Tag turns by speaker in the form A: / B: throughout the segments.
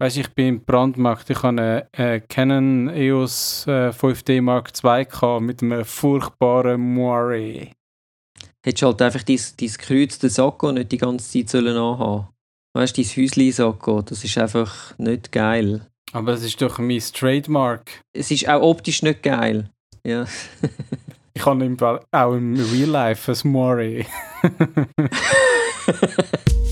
A: Weißt du, ich bin im Brandmarkt, ich habe eine, Canon EOS äh, 5D Mark II gehabt mit einem furchtbaren Moiré.
B: Hättest du halt einfach dein, dein gekreuzte Sakko nicht die ganze Zeit sollen anhaben Weißt du, dein Häusli-Sakko, das ist einfach nicht geil.
A: Aber es ist doch mein Trademark.
B: Es ist auch optisch nicht geil. Ja.
A: ich habe auch im Real Life ein Moiré.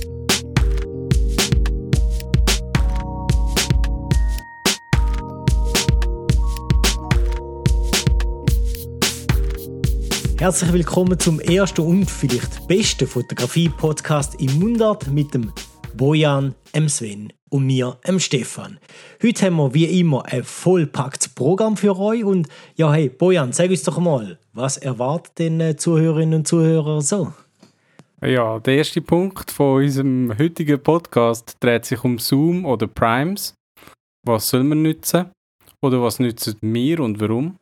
C: Herzlich willkommen zum ersten und vielleicht besten Fotografie-Podcast im Mundart mit dem Bojan, M. Sven und mir, M. Stefan. Heute haben wir wie immer ein vollpacktes Programm für euch und ja, hey, Bojan, sag uns doch mal, was erwartet den äh, Zuhörerinnen und Zuhörern so?
A: Ja, der erste Punkt von unserem heutigen Podcast dreht sich um Zoom oder Primes. Was soll man nutzen? Oder was nützen wir und warum?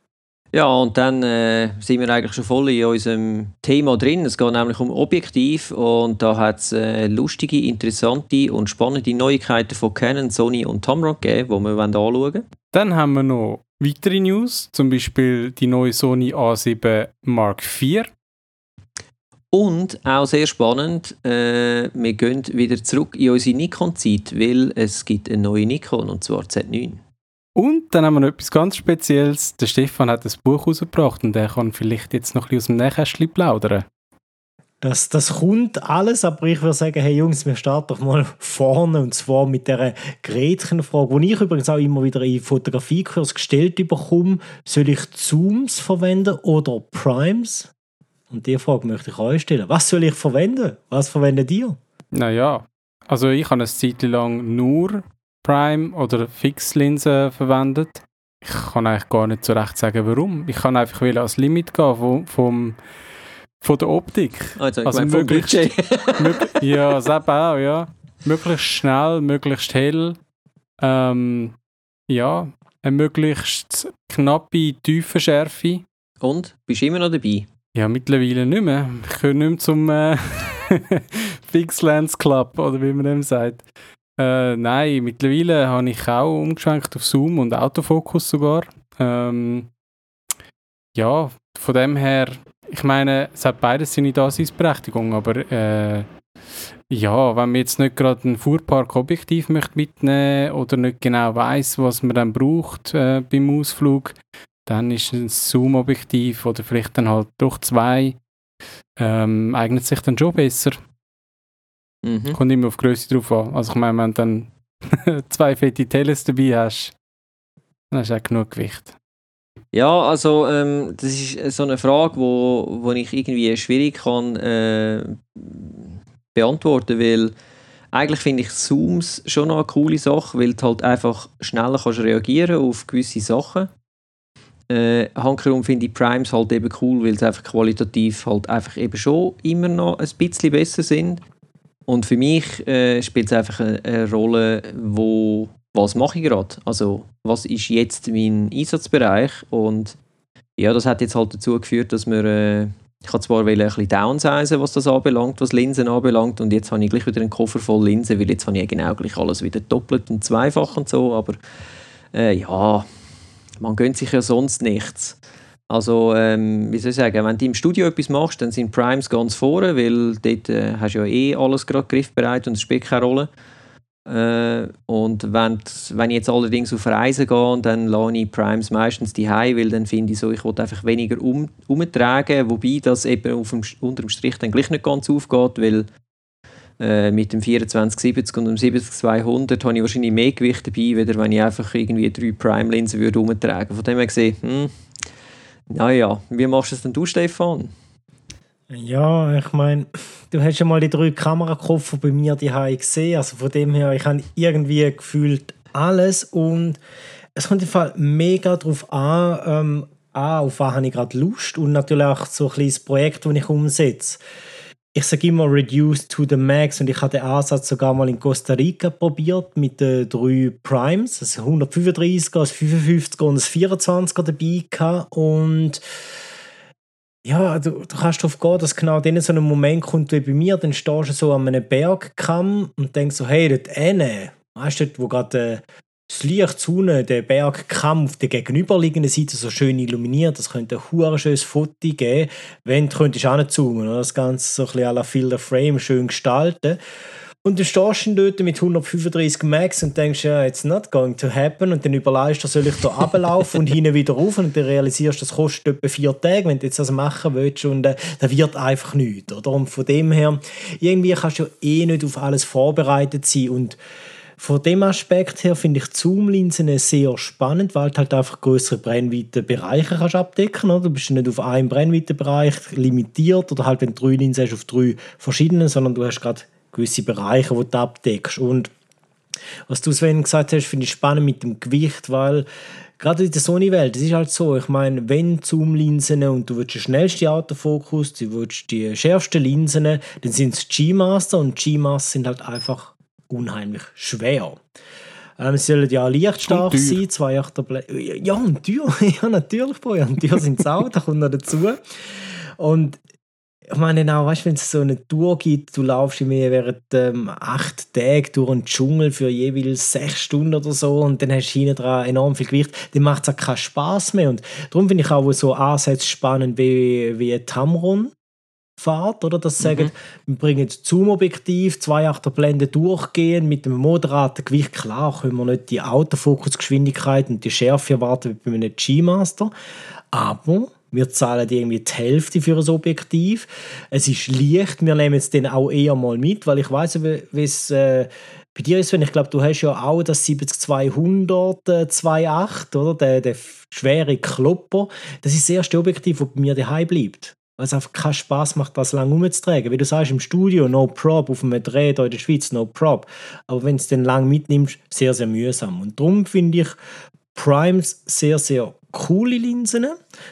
B: Ja, und dann äh, sind wir eigentlich schon voll in unserem Thema drin. Es geht nämlich um Objektiv und da hat es äh, lustige, interessante und spannende Neuigkeiten von Canon, Sony und Tamron gegeben, die wir anschauen wollen.
A: Dann haben wir noch weitere News, zum Beispiel die neue Sony A7 Mark IV.
B: Und auch sehr spannend, äh, wir gehen wieder zurück in unsere Nikon-Zeit, weil es gibt eine neue Nikon, und zwar Z9.
A: Und dann haben wir noch etwas ganz Spezielles. Der Stefan hat ein Buch rausgebracht und der kann vielleicht jetzt noch ein bisschen aus dem Nähkästchen plaudern.
C: Das, das kommt alles, aber ich würde sagen, hey Jungs, wir starten doch mal vorne und zwar mit der Gretchenfrage, die ich übrigens auch immer wieder in Fotografiekurs gestellt bekomme. Soll ich Zooms verwenden oder Primes? Und die Frage möchte ich euch stellen. Was soll ich verwenden? Was verwendet ihr?
A: Naja, also ich habe eine Zeit lang nur Prime oder Fixlinsen verwendet. Ich kann eigentlich gar nicht so recht sagen, warum. Ich kann einfach will als Limit gehen vom, vom von der Optik.
B: Also, also möglichst,
A: mög ja, das auch, ja. Möglichst schnell, möglichst hell. Ähm, ja, eine möglichst knappe, tiefe Schärfe.
B: Und? Bist du immer noch dabei?
A: Ja, mittlerweile nicht mehr. Ich gehöre nicht mehr zum äh, Fix Lens Club, oder wie man dem sagt. Äh, nein, mittlerweile habe ich auch umgeschwenkt auf Zoom und Autofokus sogar. Ähm, ja, von dem her, ich meine, es hat beides seine Daseinsberechtigung, aber äh, ja, wenn man jetzt nicht gerade ein Fuhrpark-Objektiv mitnehmen oder nicht genau weiß, was man dann braucht äh, beim Ausflug, dann ist ein Zoom-Objektiv oder vielleicht dann halt doch zwei ähm, eignet sich dann schon besser. Mhm. Kommt immer auf Größe drauf an. Also ich meine, wenn du dann zwei fette Tellers dabei hast, dann hast du auch genug Gewicht.
B: Ja, also ähm, das ist so eine Frage, wo, wo ich irgendwie schwierig kann äh, beantworten, weil eigentlich finde ich Zooms schon noch eine coole Sache, weil du halt einfach schneller kannst reagieren auf gewisse Sachen. Äh, Hankerum finde ich Primes halt eben cool, weil sie einfach qualitativ halt einfach eben schon immer noch ein bisschen besser sind. Und für mich äh, spielt es einfach eine, eine, Rolle, wo was mache ich gerade? Also was ist jetzt mein Einsatzbereich? Und ja, das hat jetzt halt dazu geführt, dass wir äh, ich habe zwar ein bisschen downsizen, was das anbelangt, was Linsen anbelangt, und jetzt habe ich gleich wieder einen Koffer voll Linsen, weil jetzt habe ich genau gleich alles wieder doppelt und zweifach und so, aber äh, ja, man gönnt sich ja sonst nichts. Also, ähm, wie soll ich sagen, wenn du im Studio etwas machst, dann sind Primes ganz vorne, weil dort äh, hast du ja eh alles gerade griffbereit und es spielt keine Rolle. Äh, und wenn, wenn ich jetzt allerdings auf Reisen gehe, dann lade ich Primes meistens die weil dann finde ich so, ich will einfach weniger um, umtragen, wobei das eben auf dem, unter dem Strich dann gleich nicht ganz aufgeht, weil äh, mit dem 2470 und dem 70200 habe ich wahrscheinlich mehr Gewicht dabei, weder wenn ich einfach irgendwie drei Prime-Linsen würde umtragen. Von dem her gesehen, hm, naja, wie machst du es denn du, Stefan?
C: Ja, ich meine, du hast schon mal die drei Kamerakoffer bei mir die gesehen. Also von dem her, ich habe irgendwie gefühlt alles und es kommt im Fall mega darauf an, ähm, auf was habe ich gerade Lust und natürlich auch so ein kleines Projekt, das ich umsetze ich sage immer reduced to the max und ich habe den Ansatz sogar mal in Costa Rica probiert mit den drei Primes, also 135 er 55 er und 24 er dabei gehabt. und ja, du, du kannst darauf gehen, dass genau dann so ein Moment kommt wie bei mir, dann stehst du so an einem Bergkamm und denkst so, hey, dort hinten, Weißt du, wo gerade das Licht, die Sonne, der Bergkamm auf der gegenüberliegenden Seite so schön illuminiert. Das könnte ein schönes Foto geben, wenn du könntest anzoomen, das Ganze so ein bisschen à la of Frame schön gestalten. Und du stehst dann dort mit 135 Max und denkst, ja, it's not going to happen. Und dann überlegst du, soll ich da runterlaufen und hinten wieder rauf. Und dann realisierst du, das kostet etwa vier Tage, wenn du jetzt das machen willst. Und äh, da wird einfach nichts. Oder? Und von dem her, irgendwie kannst du ja eh nicht auf alles vorbereitet sein. Und von dem Aspekt her finde ich Zoom-Linsen sehr spannend, weil du halt einfach größere Brennweitenbereiche kannst abdecken kannst. Du bist nicht auf einem Brennweitenbereich limitiert oder halt, wenn du drei Linsen hast, auf drei verschiedenen, sondern du hast gerade gewisse Bereiche, die du abdeckst. Und was du, Sven, gesagt hast, finde ich spannend mit dem Gewicht, weil gerade in der Sony-Welt, es ist halt so, ich meine, wenn Zoom-Linsen und du willst den schnellsten Autofokus, du willst die schärfsten Linsen, dann sind es G-Master und G-Master sind halt einfach unheimlich schwer. Ähm, sie sollen ja lichtstark sein, zwei Achterblä Ja, und teuer. ja, natürlich, Boy. Und teuer sind sie auch, da kommt noch dazu. Und ich meine auch, weißt, wenn es so eine Tour gibt, du laufst mir während ähm, acht Tage durch einen Dschungel für jeweils sechs Stunden oder so und dann hast du hinten dran enorm viel Gewicht, dann macht es auch keinen Spaß mehr. Und darum finde ich auch so Ansätze spannend wie, wie Tamron. Fahrt, oder? Das sagen, mhm. wir bringen Zoom-Objektiv, zwei Achterblende durchgehen mit einem moderaten Gewicht. Klar können wir nicht die Autofokusgeschwindigkeit und die Schärfe erwarten wie bei einem G-Master, aber wir zahlen irgendwie die Hälfte für ein Objektiv. Es ist leicht, wir nehmen es dann auch eher mal mit, weil ich weiß, wie es äh, bei dir ist, wenn ich glaube, du hast ja auch das 70-200 äh, 2.8, oder? Der, der schwere Klopper. Das ist das erste Objektiv, das bei mir daheim bleibt. Weil es einfach keinen Spaß macht, das lang umzutragen. Wie du sagst, im Studio, no prop, auf einem Dreh in der Schweiz, no prop. Aber wenn du es dann lang mitnimmst, sehr, sehr mühsam. Und darum finde ich Primes sehr, sehr coole Linsen.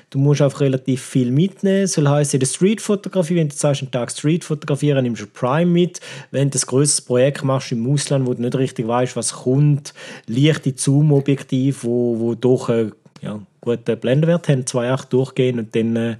C: Du musst auch relativ viel mitnehmen. Soll heißen, in der Streetfotografie, wenn du sagst, einen Tag Street fotografieren, nimmst du Prime mit. Wenn du ein größeres Projekt machst im Ausland, wo du nicht richtig weißt, was kommt, leichte Zoom-Objektiv, wo, wo doch äh, ja, guten Blendenwert haben, 2,8 durchgehen und dann äh,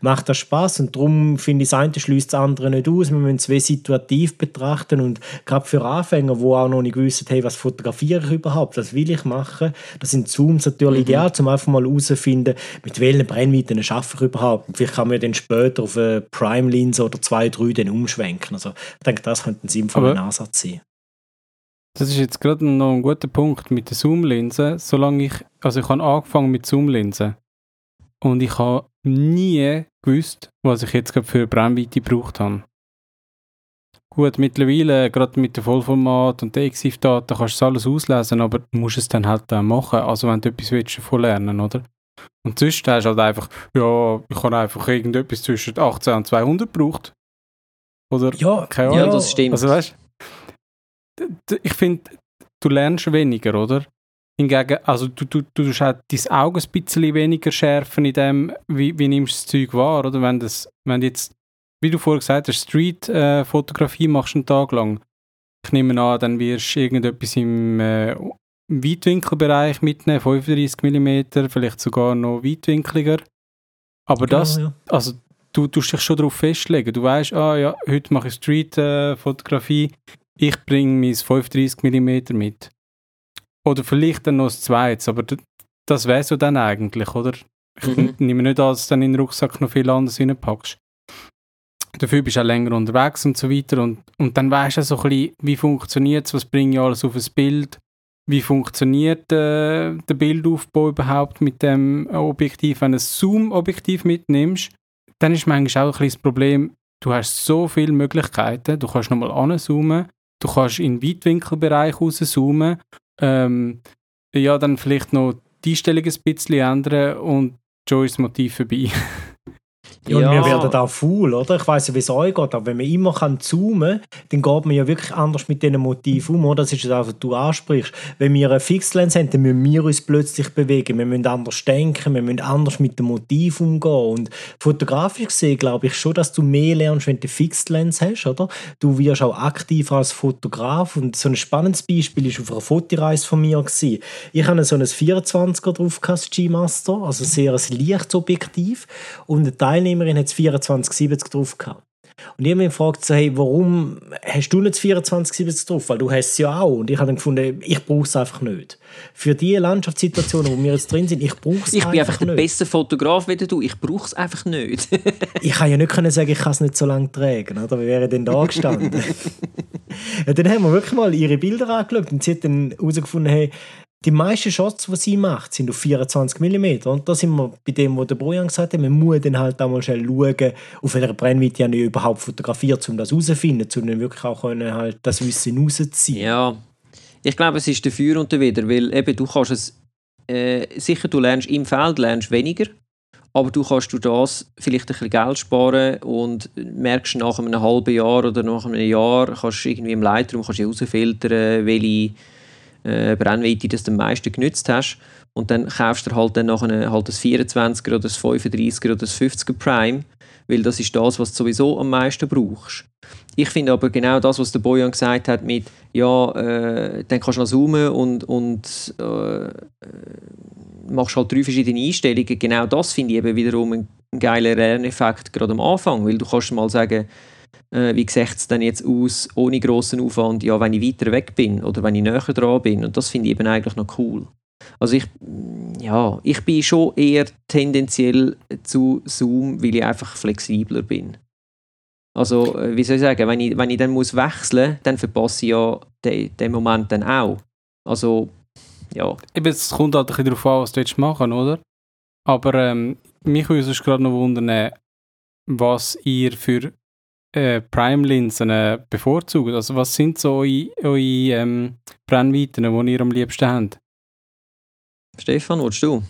C: macht das Spaß und darum finde ich, das eine schließt das andere nicht aus. Wir müssen es situativ betrachten und gerade für Anfänger, die auch noch nicht wissen, hey, was fotografiere ich überhaupt, was will ich machen, das sind Zooms natürlich mhm. ideal, um einfach mal herauszufinden, mit welchen Brennweiten schaffe ich überhaupt. Und vielleicht kann man dann später auf eine Prime-Linse oder zwei, drei dann umschwenken. Also ich denke, das könnte ein sinnvoller Ansatz sein.
A: Das ist jetzt gerade noch ein guter Punkt mit der Zoom-Linse. Solange ich, also ich habe angefangen mit Zoom-Linsen und ich habe nie gewusst, was ich jetzt gerade für Brennweite gebraucht habe. Gut, mittlerweile, gerade mit dem Vollformat und der EXIF-Daten, kannst du alles auslesen, aber du musst es dann halt auch machen, also wenn du etwas willst, davon lernen, oder? Und sonst hast du halt einfach, ja, ich habe einfach irgendetwas zwischen 18 und 200 gebraucht. Oder?
B: Ja, keine Ahnung. ja das stimmt.
A: Also weißt ich finde, du lernst weniger, oder? Hingegen, also du, du, du tust halt dein Auge ein bisschen weniger schärfen in dem, wie, wie nimmst du das Zeug wahr, oder? Wenn, das, wenn du jetzt, wie du vorher gesagt hast, Street-Fotografie äh, machst einen Tag lang, ich nehme an, dann wirst du irgendetwas im äh, Weitwinkelbereich mitnehmen, 35 mm, vielleicht sogar noch weitwinkliger. Aber genau, das, ja. also du tust dich schon darauf festlegen. Du weißt, ah ja, heute mache ich Street-Fotografie, äh, ich bringe mein 35 mm mit. Oder vielleicht dann noch das zweites, aber das wäre so dann eigentlich, oder? Ich mhm. nehme nicht an, dass du dann in den Rucksack noch viel anderes reinpackst. Dafür bist du auch länger unterwegs und so weiter. Und, und dann weißt du so ein bisschen, wie funktioniert es, was bringe ich alles auf ein Bild, wie funktioniert äh, der Bildaufbau überhaupt mit dem Objektiv. Wenn du ein Zoom-Objektiv mitnimmst, dann ist manchmal auch ein bisschen das Problem, du hast so viele Möglichkeiten, du kannst nochmal anzoomen, Du kannst in den Weitwinkelbereich rauszoomen. Ähm, ja, dann vielleicht noch die Einstellung ein bisschen ändern und schon das Motiv vorbei.
C: Ja, und wir werden auch faul, oder? Ich weiß ja, wie es euch geht, aber wenn man immer kann zoomen kann, dann geht man ja wirklich anders mit diesen Motiven um, oder? Das ist das, was du ansprichst. Wenn wir eine Fixlens haben, dann müssen wir uns plötzlich bewegen. Wir müssen anders denken, wir müssen anders mit dem Motiv umgehen. Und fotografisch gesehen glaube ich schon, dass du mehr lernst, wenn du eine Fixlens hast, oder? Du wirst auch aktiver als Fotograf. Und so ein spannendes Beispiel war auf einer Fotoreise von mir. Gewesen. Ich hatte so ein 24er drauf, G-Master, also sehr ein Lichtobjektiv. Und ein Teilnehmer Teilnehmerin hat es 2470 drauf gehabt. Und ich habe mich gefragt, so, hey, warum hast du nicht 2470 drauf? Weil du hast es ja auch. Und ich habe dann gefunden, ich brauche es einfach nicht. Für die Landschaftssituationen, wo wir jetzt drin sind, ich brauche es
B: Ich bin einfach der
C: nicht.
B: beste Fotograf wie du. Ich brauche es einfach nicht.
C: ich kann ja nicht können sagen, ich kann es nicht so lange tragen, oder? Wie wäre denn da gestanden? ja, dann haben wir wirklich mal ihre Bilder angeschaut und sie hat dann herausgefunden, hey, die meisten Shots, die sie macht, sind auf 24 mm. Und da sind wir bei dem, was der Bojan gesagt hat, man muss dann halt auch mal schnell schauen, auf welcher Brennweite ich überhaupt fotografiert, um das herauszufinden, um dann wirklich auch können, halt das Wissen rauszuziehen.
B: Ja, ich glaube, es ist dafür und dawider, weil eben du kannst es, äh, sicher du lernst im Feld lernst weniger, aber du kannst du das vielleicht ein bisschen Geld sparen und merkst nach einem halben Jahr oder nach einem Jahr, kannst irgendwie im Lightroom kannst du herausfiltern, welche äh, Brennweite das am meisten genützt hast. Und dann kaufst du halt dann nachher halt das 24er oder das 35er oder das 50er Prime, weil das ist das, was du sowieso am meisten brauchst. Ich finde aber genau das, was der Bojan gesagt hat mit, ja, äh, dann kannst du noch zoomen und, und äh, machst halt drei verschiedene Einstellungen. Genau das finde ich eben wiederum einen geilen Lerneffekt gerade am Anfang, weil du kannst mal sagen, äh, wie sieht es denn jetzt aus ohne grossen Aufwand, ja, wenn ich weiter weg bin oder wenn ich näher dran bin. Und das finde ich eben eigentlich noch cool. Also ich, ja, ich bin schon eher tendenziell zu Zoom, weil ich einfach flexibler bin. Also, äh, wie soll ich sagen, wenn ich, wenn ich dann muss wechseln muss, dann verpasse ich ja den, den Moment dann auch. Also, ja.
A: Eben, es kommt halt ein bisschen darauf an, was du jetzt machen oder? Aber ähm, mich würde es gerade noch wundern, was ihr für äh, Prime-Linsen äh, bevorzugt. Also was sind so eure, eure ähm, Brennweiten, die ihr am liebsten habt?
B: Stefan, willst du?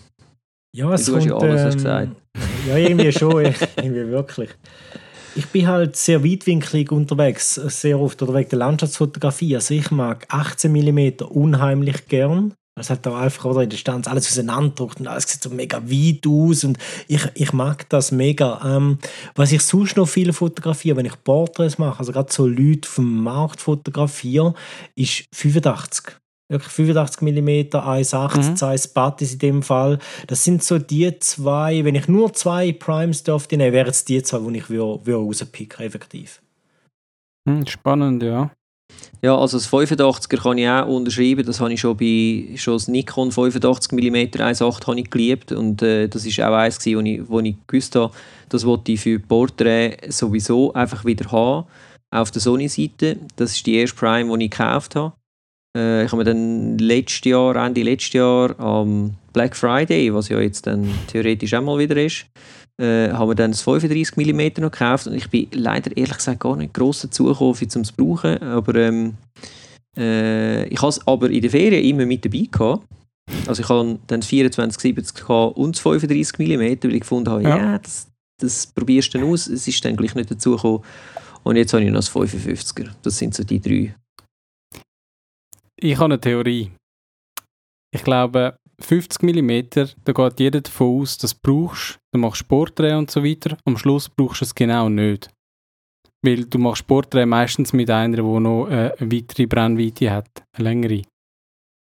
C: Ja, es
B: du hast ja
C: kommt,
B: alles
C: ähm,
B: gesagt.
C: Ja, irgendwie schon, irgendwie wirklich. Ich bin halt sehr weitwinklig unterwegs, sehr oft oder wegen der Landschaftsfotografie. Also ich mag 18 mm unheimlich gern. Es hat da einfach oder in der Stanz alles auseinanderdruckt und alles sieht so mega weit aus und ich, ich mag das mega. Ähm, was ich sonst noch viel fotografiere, wenn ich Porträts mache, also gerade so Leute vom Markt fotografiere, ist 85 wirklich 85 mm, 1,8, mhm. zwei Spattis in dem Fall. Das sind so die zwei, wenn ich nur zwei Primes dürfte nehmen, wären es die zwei, die ich würde, rauspicken, effektiv.
A: Hm, spannend, ja.
B: Ja, also das 85er kann ich auch unterschreiben. Das habe ich schon bei schon das Nikon 85 mm 1.8 habe ich geliebt und äh, das ist auch eins gewesen, wo ich, wo ich gewusst habe, das wollte ich für Porträt sowieso einfach wieder haben. Auf der Sony-Seite. Das ist die erste Prime, die ich gekauft habe. Äh, ich habe mir dann letztes Jahr, Ende letztes Jahr am Black Friday, was ja jetzt dann theoretisch auch mal wieder ist, äh, haben wir dann das 35 mm noch gekauft und ich bin leider ehrlich gesagt gar nicht gross dazu gekommen, um es zu brauchen, aber ähm, äh, ich habe es aber in der Ferien immer mit dabei gehabt. Also ich habe dann das 2470 und das 35 mm, weil ich gefunden habe, ja, ja das, das probierst du dann aus, es ist dann gleich nicht dazu gekommen. Und jetzt habe ich noch das 55er. Das sind so die drei.
A: Ich habe eine Theorie. Ich glaube, 50 mm, da geht jeder davon aus, dass du brauchst, du machst Sportdreh und so weiter. Am Schluss brauchst du es genau nicht. Weil du machst Sportdreh meistens mit einer, die noch äh, eine weitere Brennweite hat, eine längere.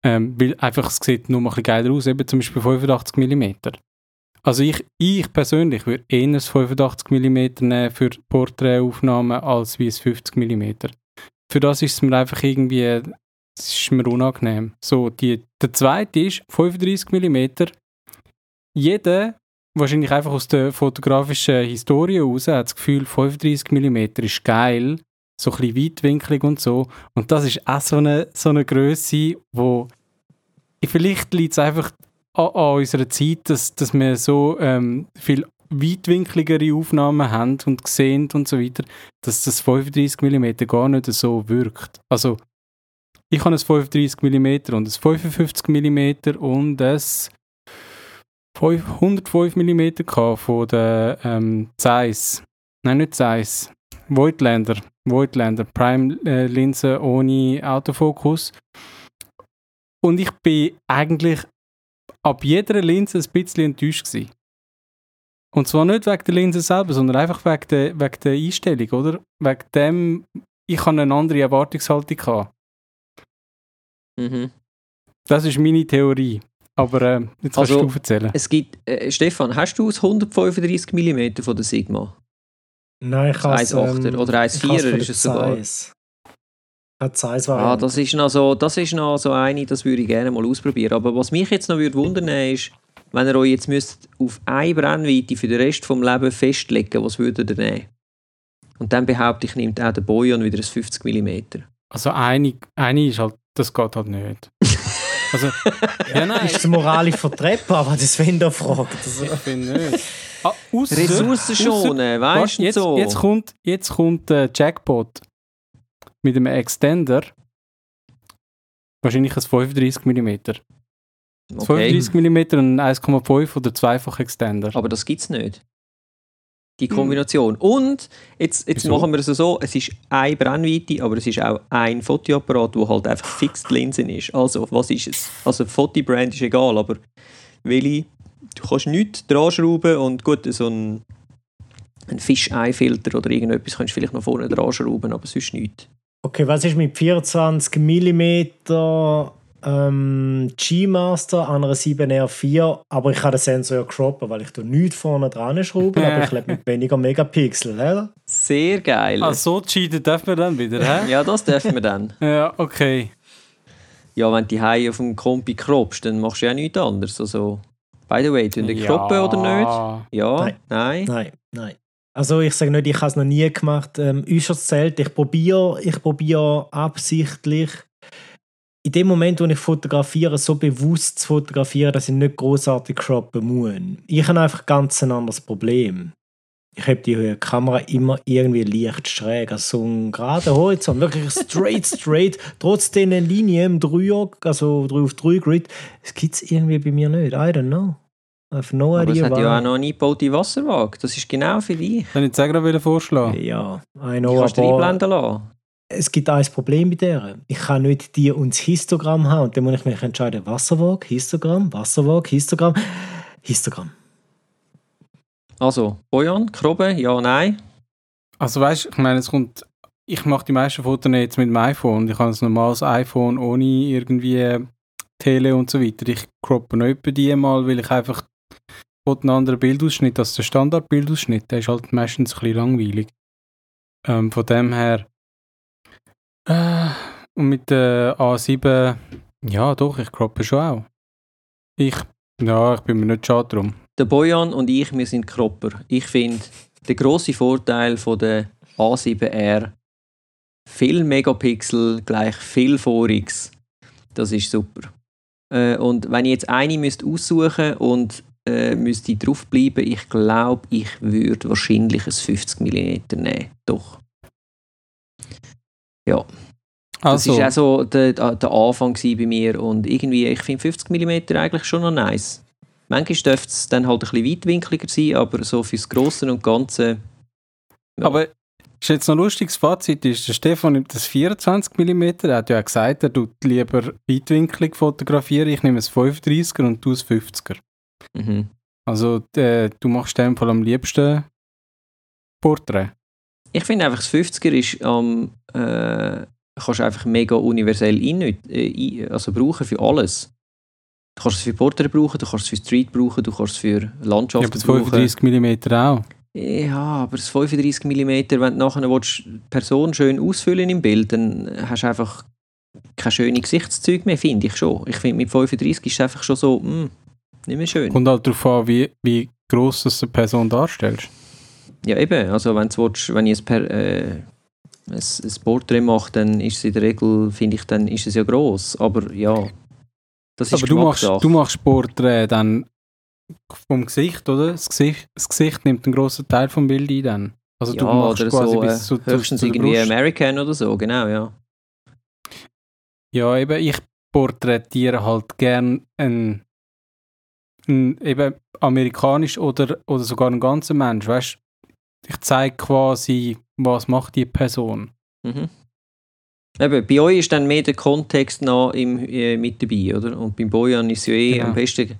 A: Ähm, weil einfach es sieht nur mal ein geiler aus, eben zum Beispiel 85 mm. Also ich, ich persönlich würde eher das 85 mm nehmen für Porträtaufnahmen als wie es 50 mm. Für das ist es mir einfach irgendwie das ist mir unangenehm. So, die, der zweite ist 35 mm. Jeder, wahrscheinlich einfach aus der fotografischen Historie heraus, hat das Gefühl, 35 mm ist geil, so ein bisschen weitwinklig und so. Und das ist auch so eine, so eine Größe, wo vielleicht liegt es einfach an, an, unserer Zeit, dass, dass wir so ähm, viel weitwinkligere Aufnahmen haben und sehen und so weiter, dass das 35 mm gar nicht so wirkt. Also ich habe ein 35 mm und ein 55 mm und ein 105 mm von der ähm, Zeiss. Nein, nicht Zeiss. Voigtlander. Voigtlander. Prime-Linse äh, ohne Autofokus. Und ich bin eigentlich ab jeder Linse ein bisschen enttäuscht gewesen. Und zwar nicht wegen der Linse selber, sondern einfach wegen der, wegen der Einstellung, oder? Wegen dem, ich hatte eine andere Erwartungshaltung. Gehabt. Mhm. Das ist meine Theorie. Aber äh, jetzt kannst also, du erzählen.
B: Es gibt, äh, Stefan, hast du das 135 mm von der Sigma?
C: Nein, ich habe es...
B: 1,8er
C: ähm,
B: oder
C: ich
B: 1,4er
C: has von
B: ist
C: der
B: es sogar.
C: Hat Zeiss
B: Ah, das ist noch so, das ist noch so eine, das würde ich gerne mal ausprobieren. Aber was mich jetzt noch würde wundern ist, wenn ihr euch jetzt müsst auf eine Brennweite für den Rest vom Leben festlegen, was würdet ihr nehmen? Und dann behaupte ich, nimmt auch der Boyan wieder ein 50 mm.
A: Also eine, eine ist halt, das geht halt nicht. Also, ja nein,
C: Ist es moralisch vertretbar, aber das wenn da fragt. Also,
A: ich finde nicht. Ah, ausser-
B: Ressourcen schonen, weißt du
A: jetzt,
B: so?
A: jetzt kommt, jetzt kommt der Jackpot mit einem Extender. Wahrscheinlich ein 35 mm.
B: okay.
A: 35 mm und ein 1,5 oder zweifach Extender.
B: Aber das gibt es nicht. Die Kombination. Und jetzt, jetzt
A: Wieso?
B: machen wir es so: es ist eine Brennweite, aber es ist auch ein Fotoapparat, wo halt einfach fix die Linsen ist. Also, was ist es? Also, Fotobrand ist egal, aber welche, du kannst nichts dran schrauben und gut, so ein, ein Fischei-Filter oder irgendetwas kannst du vielleicht noch vorne dran schrauben, aber sonst nichts.
C: okay, was ist mit 24 mm ähm, G-Master an einer 7R4, aber ich kann den Sensor ja croppen, weil ich da nichts vorne dran schraube, aber ich lebe mit weniger Megapixel, oder?
B: Sehr geil.
A: Ah, so cheaten dürfen wir dann wieder, hä?
B: Ja, das dürfen wir dann.
A: ja, okay.
B: Ja, wenn du die Haie auf dem Kompi kroppst, dann machst du ja nichts anderes. Also, by the way, tun die kroppen oder nicht? Ja,
C: Nein.
B: nein.
C: Nein, nein. Also ich sage nicht, ich habe es noch nie gemacht. Ähm, äußerst selten. Ich probiere ich probiere absichtlich in dem Moment, wo ich fotografiere, so bewusst zu fotografieren, dass ich nicht großartig croppen muss. Ich habe einfach ganz ein anderes Problem. Ich habe die Kamera immer irgendwie leicht schräg, also so ein gerader Horizont, wirklich straight, straight, trotz den Linien im Dreier, also 3 auf 3 Grid, das gibt es irgendwie bei mir nicht. I don't know. I've no
B: Aber es hat ja
C: why.
B: auch noch eine eingebaute Wasserwaage. Das ist genau für dich.
A: Dann jetzt auch gerade vorschlagen.
C: Ja, I
B: Die
C: know,
B: kannst du
C: aber
B: einblenden lassen.
C: Es gibt ein Problem mit der. Ich kann nicht die und das Histogramm haben. Und dann muss ich mich entscheiden, Wasserwaage, Histogramm, Wasserwaage, Histogramm, Histogramm.
B: Also, Bojan, Krobbe, ja, nein.
A: Also weißt du, ich meine, es kommt. Ich mache die meisten Fotos jetzt mit dem iPhone. Ich habe ein normales iPhone ohne irgendwie Tele und so weiter. Ich croppe noch etwa die mal, weil ich einfach einen anderen Bildausschnitt als der Standardbildausschnitt. Der ist halt meistens ein bisschen langweilig. Ähm, von dem her. Äh, und mit der A7, ja doch, ich croppe schon auch. Ich, ja, ich bin mir nicht schade drum.
B: Der Bojan und ich, wir sind Kropper. Ich finde, der grosse Vorteil von der A7R, viel Megapixel gleich viel Vorix, das ist super. Äh, und wenn ich jetzt eine müsste aussuchen und äh, müsste draufbleiben, ich glaube, ich würde wahrscheinlich ein 50 mm nehmen. Doch. Ja. Das
A: Also,
B: war auch so der, der Anfang bei mir und irgendwie, ich finde 50 mm eigentlich schon noch nice. Manchmal dürfte es dann halt ein bisschen weitwinkliger sein, aber so fürs Grosse und Ganze. Ja.
A: Aber ist jetzt noch ein lustiges Fazit, ist, der Stefan nimmt das 24 mm, er hat ja auch gesagt, er tut lieber weitwinklig fotografieren, ich nehme es 35er und du es 50er.
B: Mhm.
A: Also äh, du machst in dem Fall am liebsten Porträt.
B: Ich finde einfach, das 50er ist am. äh, kannst du einfach mega universell in, äh, also brauchen für alles. Du kannst es für Portrait brauchen, du kannst es für Street brauchen, du kannst es für
A: Ich
B: Landschaft
A: habe das
B: brauchen.
A: 35 mm auch.
B: Ja, aber das 35 mm, wenn du nachher willst, die Person schön ausfüllen im Bild, dann hast du einfach kein schönes Gesichtszeug mehr, finde ich schon. Ich finde, mit 35 ist es einfach schon so, mh, nicht mehr schön.
A: Kommt halt darauf an, wie, wie gross du eine Person darstellst.
B: Ja, eben. Also, wenn, willst, wenn ich ein, per, äh, ein, ein Porträt mache, dann ist es in der Regel, finde ich, dann ist es ja gross. Aber ja, das ist
A: Aber du machst, du machst Porträt dann vom Gesicht, oder? Das Gesicht, das Gesicht nimmt einen grossen Teil vom Bild ein dann. Also
B: ja,
A: du machst
B: oder
A: quasi
B: so, äh,
A: bis zu, zu,
B: höchstens
A: zu
B: irgendwie
A: Brust.
B: American oder so, genau, ja.
A: Ja, eben, ich porträtiere halt gern einen, einen eben amerikanisch oder, oder sogar einen ganzen Mensch, weißt Ich zeige quasi, was macht die Person.
B: Mhm. Eben, bei euch ist dann mehr der Kontext noch im, äh, mit dabei, oder? Und beim Bojan ist ja eh
A: Genau.
B: am besten die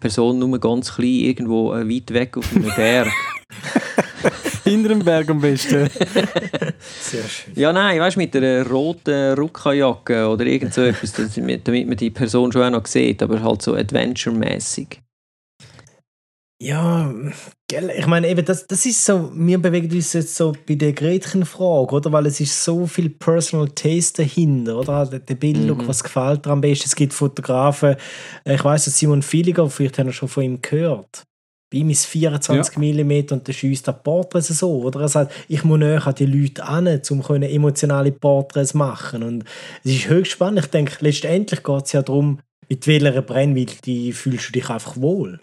B: Person nur ganz klein, irgendwo äh, weit weg auf einem Berg.
A: Hinter dem Berg am besten.
C: Sehr schön.
B: ja, nein, weißt du, mit einer roten Ruckajacke oder irgend so etwas, damit damit man die Person schon auch noch sieht, aber halt so adventure-mäßig.
C: Ja, ich meine, eben, das, das ist so, wir bewegen uns jetzt so bei der Gretchenfrage, oder? Weil es ist so viel Personal Taste dahinter, oder? Der Bildlook, mhm. was gefällt dir am besten? Es gibt Fotografen, äh, ich weiß, Simon Filiger, vielleicht haben wir schon von ihm gehört. Bei ihm ist 24 ja. mm und der schießt der Porträts so, oder? Er sagt, ich muss näher an die Leute an, um emotionale Porträts zu machen. Und es ist höchst spannend. Ich denke, letztendlich geht es ja darum, mit welcher Brennweite fühlst du dich einfach wohl.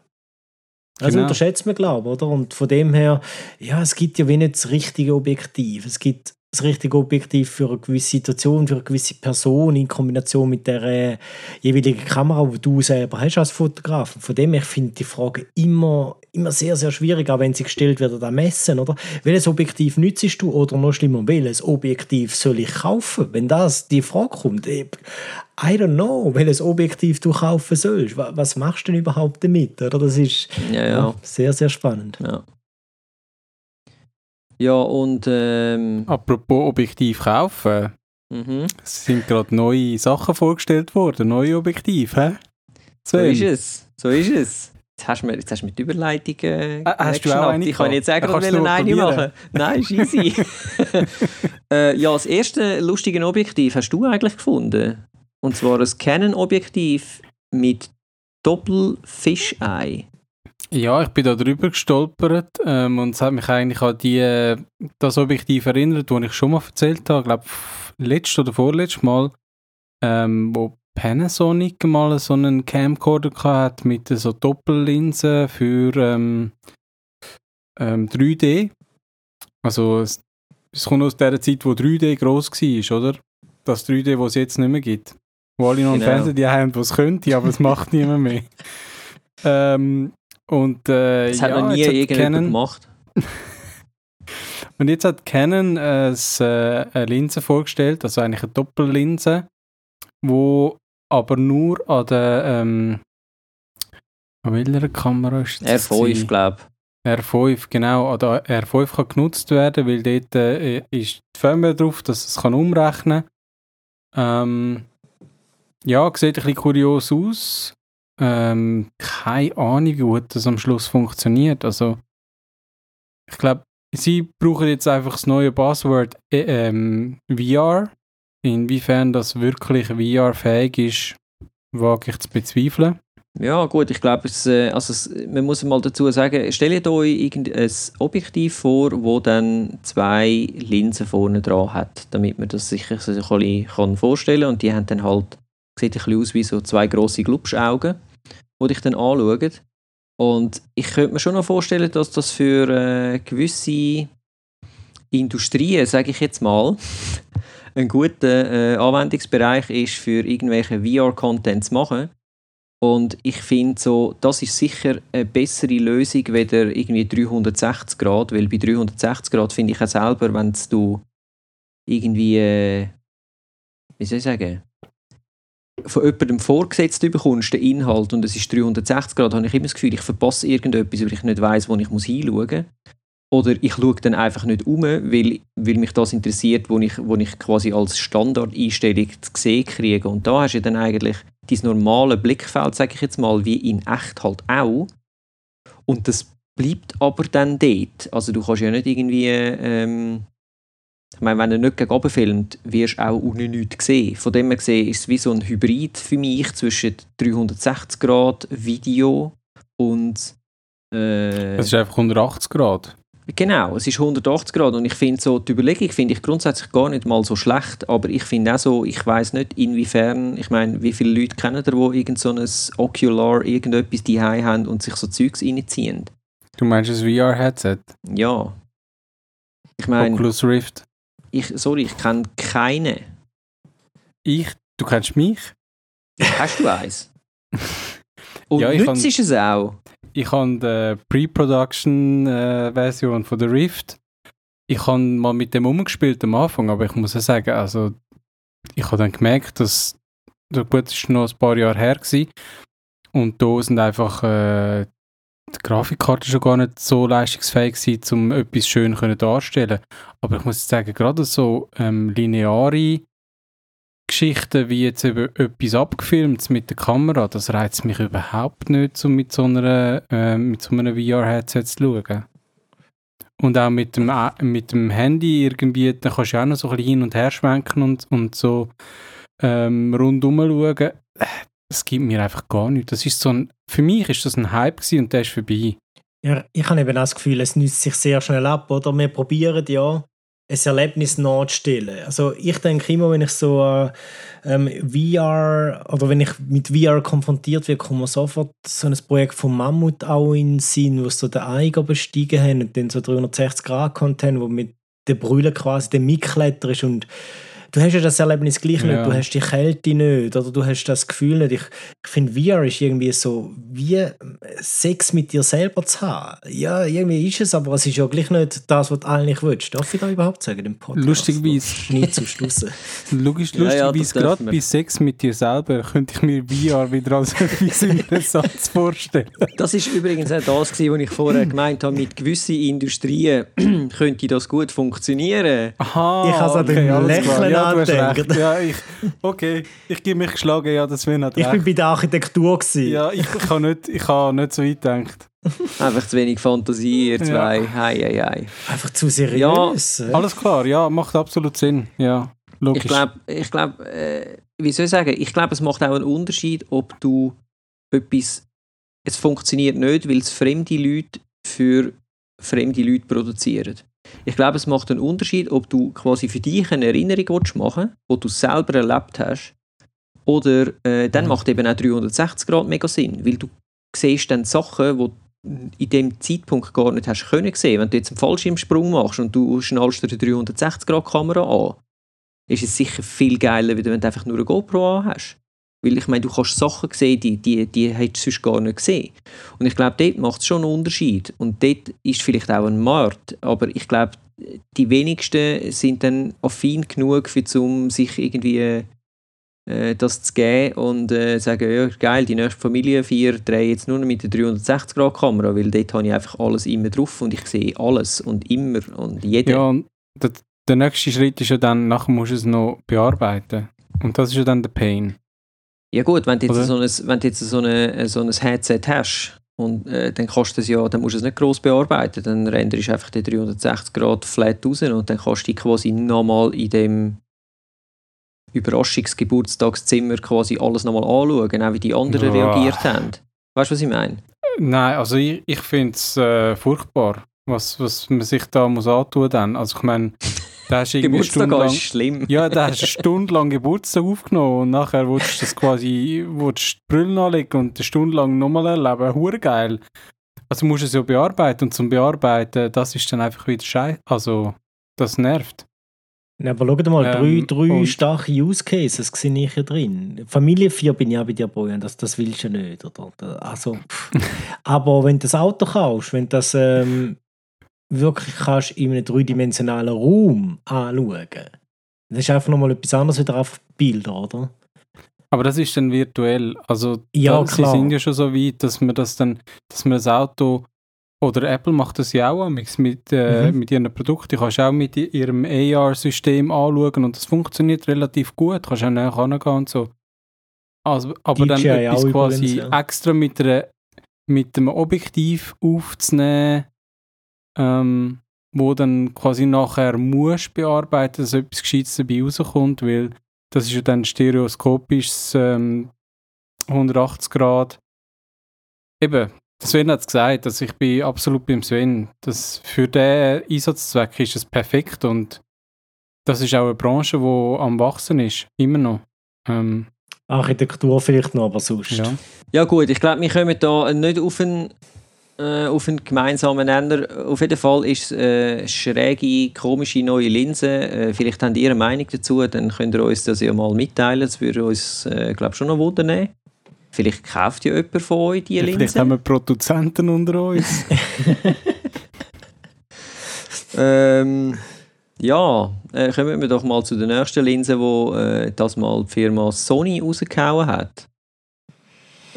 C: Das genau. unterschätzt man, glaube ich, oder? Und von dem her, ja, es gibt ja wenig das richtige Objektiv. Es gibt das richtige Objektiv für eine gewisse Situation, für eine gewisse Person in Kombination mit der äh, jeweiligen Kamera, die du selber hast als Fotograf. Von dem her finde ich die Frage immer, immer sehr, sehr schwierig, auch wenn sie gestellt wird an Messen, oder? Welches Objektiv nützt du oder noch schlimmer, welches Objektiv soll ich kaufen? Wenn das die Frage kommt, I don't know, welches Objektiv du kaufen sollst. Was machst du denn überhaupt damit? Oder? Das ist ja, ja. Ja, sehr, sehr spannend.
B: Ja. Ja, und. Ähm,
A: Apropos Objektiv kaufen. Mhm. Es sind gerade neue Sachen vorgestellt worden, neue Objektive.
B: So ist es. So ist es. Jetzt hast du mir, jetzt hast du mir die Überleitung äh,
A: Hast du auch eine
B: Ich kann jetzt sagen, ich will eine machen. Nein, ist easy. äh, ja, das erste lustige Objektiv hast du eigentlich gefunden. Und zwar ein Canon-Objektiv mit Doppel-Fischei.
A: Ja, ich bin da drüber gestolpert ähm, und es hat mich eigentlich an die, äh, das Objektiv erinnert, das ich schon mal erzählt habe, ich glaube, letztes oder vorletztes Mal, ähm, wo Panasonic mal so einen Camcorder hat mit so Doppellinsen für ähm, ähm, 3D. Also es, es kommt aus der Zeit, wo 3D groß war, oder? Das 3D, was es jetzt nicht mehr gibt. Wo alle noch genau. Fernseher die haben, was könnte, aber es macht niemand mehr. Ähm, und, äh,
B: das hat ja, noch nie irgendjemand gemacht.
A: und jetzt hat Canon äh, eine Linse vorgestellt, also eigentlich eine Doppellinse, wo aber nur an der ähm, an welcher Kamera ist
B: das? R5, glaube
A: ich. R5, genau. An der R5 kann genutzt werden, weil dort äh, ist die Firmware drauf, dass es kann umrechnen kann. Ähm, ja, sieht ein bisschen kurios aus. Ähm, keine Ahnung, wie gut das am Schluss funktioniert. Also, ich glaube, sie brauchen jetzt einfach das neue Passwort äh, ähm, VR. Inwiefern das wirklich VR-fähig ist, wage ich zu bezweifeln.
B: Ja, gut, ich glaube, äh, also man muss mal dazu sagen, stellt euch irgendein Objektiv vor, wo dann zwei Linsen vorne dran hat, damit man das sich so ein bisschen vorstellen kann. Und die haben dann halt, sieht ein bisschen aus wie so zwei grosse Glubschaugen die dich dann anschauen. Und ich könnte mir schon noch vorstellen, dass das für äh, gewisse Industrien, sage ich jetzt mal, ein guter äh, Anwendungsbereich ist, für irgendwelche VR-Content zu machen. Und ich finde so, das ist sicher eine bessere Lösung, weder irgendwie 360 Grad, weil bei 360 Grad finde ich auch selber, wenn du irgendwie, äh, wie soll ich sagen, von jemandem vorgesetzt bekommst, den Inhalt, und es ist 360 Grad, habe ich immer das Gefühl, ich verpasse irgendetwas, weil ich nicht weiß, wo ich hinschauen muss. Oder ich schaue dann einfach nicht um, weil, weil mich das interessiert, wo ich, wo ich quasi als Standardeinstellung zu sehen kriege. Und da hast du dann eigentlich dein normale Blickfeld, sage ich jetzt mal, wie in echt halt auch. Und das bleibt aber dann dort. Also du kannst ja nicht irgendwie ähm, ich meine, wenn er nicht gegen oben filmt, wirst du auch unten nichts sehen. Von dem her gesehen ist es wie so ein Hybrid für mich zwischen 360 Grad Video und.
A: Äh, es ist einfach 180 Grad.
B: Genau, es ist 180 Grad und ich finde so, die Überlegung finde ich grundsätzlich gar nicht mal so schlecht, aber ich finde auch so, ich weiß nicht inwiefern, ich meine, wie viele Leute kennen da, wo irgend so ein Ocular irgendetwas die haben und sich so Zeugs reinziehen.
A: Du meinst das VR-Headset?
B: Ja. Ich meine...
A: Oculus Rift?
B: Ich, sorry, ich kenne keine.
A: Ich? Du kennst mich?
B: Hast du eins? Und ja, nützt kann, es auch?
A: Ich habe die Pre-Production-Version von der Rift. Ich habe mal mit dem umgespielt am Anfang, aber ich muss ja sagen, also ich habe dann gemerkt, dass gut, ist noch ein paar Jahre her gewesen, und da sind einfach äh, die Grafikkarte schon gar nicht so leistungsfähig gewesen, um etwas schön darzustellen. Aber ich muss sagen, gerade so ähm, lineare Geschichten wie jetzt eben etwas abgefilmt mit der Kamera, das reizt mich überhaupt nicht, so mit so, einer, äh, mit so einem VR-Headset zu schauen. Und auch mit dem, äh, mit dem Handy irgendwie, da kannst du auch noch so ein bisschen hin und her schwenken und, und so ähm, rundum schauen. Das gibt mir einfach gar nichts. Das ist so ein, für mich ist das ein Hype gewesen und der ist vorbei.
C: Ja, ich habe eben auch das Gefühl, es nützt sich sehr schnell ab, oder? Wir probieren ja, ein Erlebnis nachzustellen. Also ich denke immer, wenn ich so äh, ähm, VR oder wenn ich mit VR konfrontiert werde, kommt mir sofort so ein Projekt von Mammut auch in den Sinn, wo so den Eiger bestiegen haben und dann so 360-Grad-Content, wo mit der Brille quasi der mitkletterst und du hast ja das Erlebnis gleich ja. nicht, du hast die Kälte nicht oder du hast das Gefühl nicht. Ich, ich finde, VR ist irgendwie so wie Sex mit dir selber zu haben. Ja, irgendwie ist es, aber es ist ja gleich nicht das, was du eigentlich willst. Darf ich da überhaupt sagen, dem
A: Podcast? Lustigerweise.
C: Nicht zum Schluss.
A: Logisch, lustigerweise, ja, gerade bei Sex mit dir selber könnte ich mir VR wieder als etwas Interessantes vorstellen.
B: Das ist übrigens auch das, was ich vorher gemeint habe, mit gewissen Industrien könnte das gut funktionieren.
C: Aha, ich habe es an dem Lächeln
A: recht. Ja, ich, okay, ich gebe mich geschlagen, ja, das wäre nicht
C: Ich bin bei der Architektur. Gewesen.
A: Ja, ich, ich habe nicht, ich habe nicht so weit gedacht.
B: Einfach zu wenig Fantasie, ihr zwei. Ja. Hei, hei, hei.
C: Einfach zu seriös.
A: Ja, alles klar, ja, macht absolut Sinn. Ja, logisch.
B: Ich glaube, ich glaub, äh, wie soll ich sagen, ich glaube, es macht auch einen Unterschied, ob du etwas, es funktioniert nicht, weil es fremde Leute für fremde Leute produzieren. Ich glaube, es macht einen Unterschied, ob du quasi für dich eine Erinnerung machen willst, die du selber erlebt hast, oder äh, dann mhm. macht eben auch 360 Grad mega Sinn, weil du siehst dann Sachen, die du in dem Zeitpunkt gar nicht hast können sehen. Wenn du jetzt einen Fallschirmsprung machst und du schnallst dir eine 360 Grad Kamera an, ist es sicher viel geiler, wenn du einfach nur eine GoPro an hast. Weil ich meine, du kannst Sachen sehen, die, die, die hättest du sonst gar nicht gesehen. Und ich glaube, dort macht es schon einen Unterschied. Und dort ist vielleicht auch ein Markt. Aber ich glaube, die wenigsten sind dann affin genug, für, um sich irgendwie äh, das zu geben und äh, sagen, ja geil, die nächste Familie vier drehe jetzt nur noch mit der 360-Grad-Kamera, weil dort habe ich einfach alles immer drauf und ich sehe alles und immer und jeden.
A: Ja, und der, der nächste Schritt ist ja dann, nachher musst du es noch bearbeiten. Und das ist ja dann der Pain.
B: Ja gut, wenn du jetzt, so ein, wenn du jetzt so, eine, so ein Headset hast und äh, dann kostet es ja, dann musst du es nicht groß bearbeiten, dann renderst du einfach die 360 Grad flat raus und dann kannst du quasi nochmal in dem Überraschungsgeburtstagszimmer quasi alles nochmal anschauen, auch wie die anderen ja. reagiert haben. Weißt du, was ich meine?
A: Nein, also ich, ich finde es äh, furchtbar, was, was man sich da muss antun dann. Also ich meine,
B: da hast Geburtstag ist schlimm.
A: Ja, da hast du stundenlang Geburtstag aufgenommen und nachher willst du das quasi, willst die Brille anlegen und eine Stunde lang nochmal erleben. Hure geil. Also musst du es ja bearbeiten und zum Bearbeiten, das ist dann einfach wieder scheiße. Also, das nervt.
C: Ja, aber schau mal, ähm, drei, drei starke Use Cases sehe ich hier drin. Familie 4 bin ich auch bei dir, Bojan, das, das willst du nicht. Oder? Also, aber wenn du das Auto kaufst, wenn du das ähm, wirklich kannst in einem dreidimensionalen Raum anschauen, das ist einfach nochmal etwas anderes wieder auf Bilder, oder?
A: Aber das ist dann virtuell. Also ja, da, sie sind ja schon so weit, dass man das dann, dass man das Auto oder Apple macht das ja auch mit, äh, mhm. mit ihren Produkten. Du kannst auch mit ihrem AR-System anschauen und das funktioniert relativ gut. Du kannst auch näher herangehen und so. Also, aber DJI dann etwas quasi übrigens, ja. extra mit, einer, mit dem Objektiv aufzunehmen, ähm, wo dann quasi nachher musst bearbeiten, dass etwas Gescheites dabei rauskommt, weil das ist ja dann stereoskopisches ähm, 180 Grad. Eben, Sven hat es gesagt, dass ich bin absolut beim Sven. Das, für diesen Einsatzzweck ist es perfekt und das ist auch eine Branche, die am wachsen ist, immer noch. Ähm,
C: Architektur vielleicht noch, aber sonst.
B: Ja, ja gut, ich glaube, wir kommen da nicht auf einen, äh, auf einen gemeinsamen Nenner. Auf jeden Fall ist es äh, schräge, komische neue Linse. Äh, vielleicht habt ihr eine Meinung dazu, dann könnt ihr uns das ja mal mitteilen. Das würde uns, äh, glaube schon noch wundern. Vielleicht kauft ja jemand von euch die ja, Linse.
A: Vielleicht haben wir Produzenten unter uns.
B: ähm, ja, äh, kommen wir doch mal zu der nächsten Linse, wo äh, das mal die Firma Sony rausgehauen hat.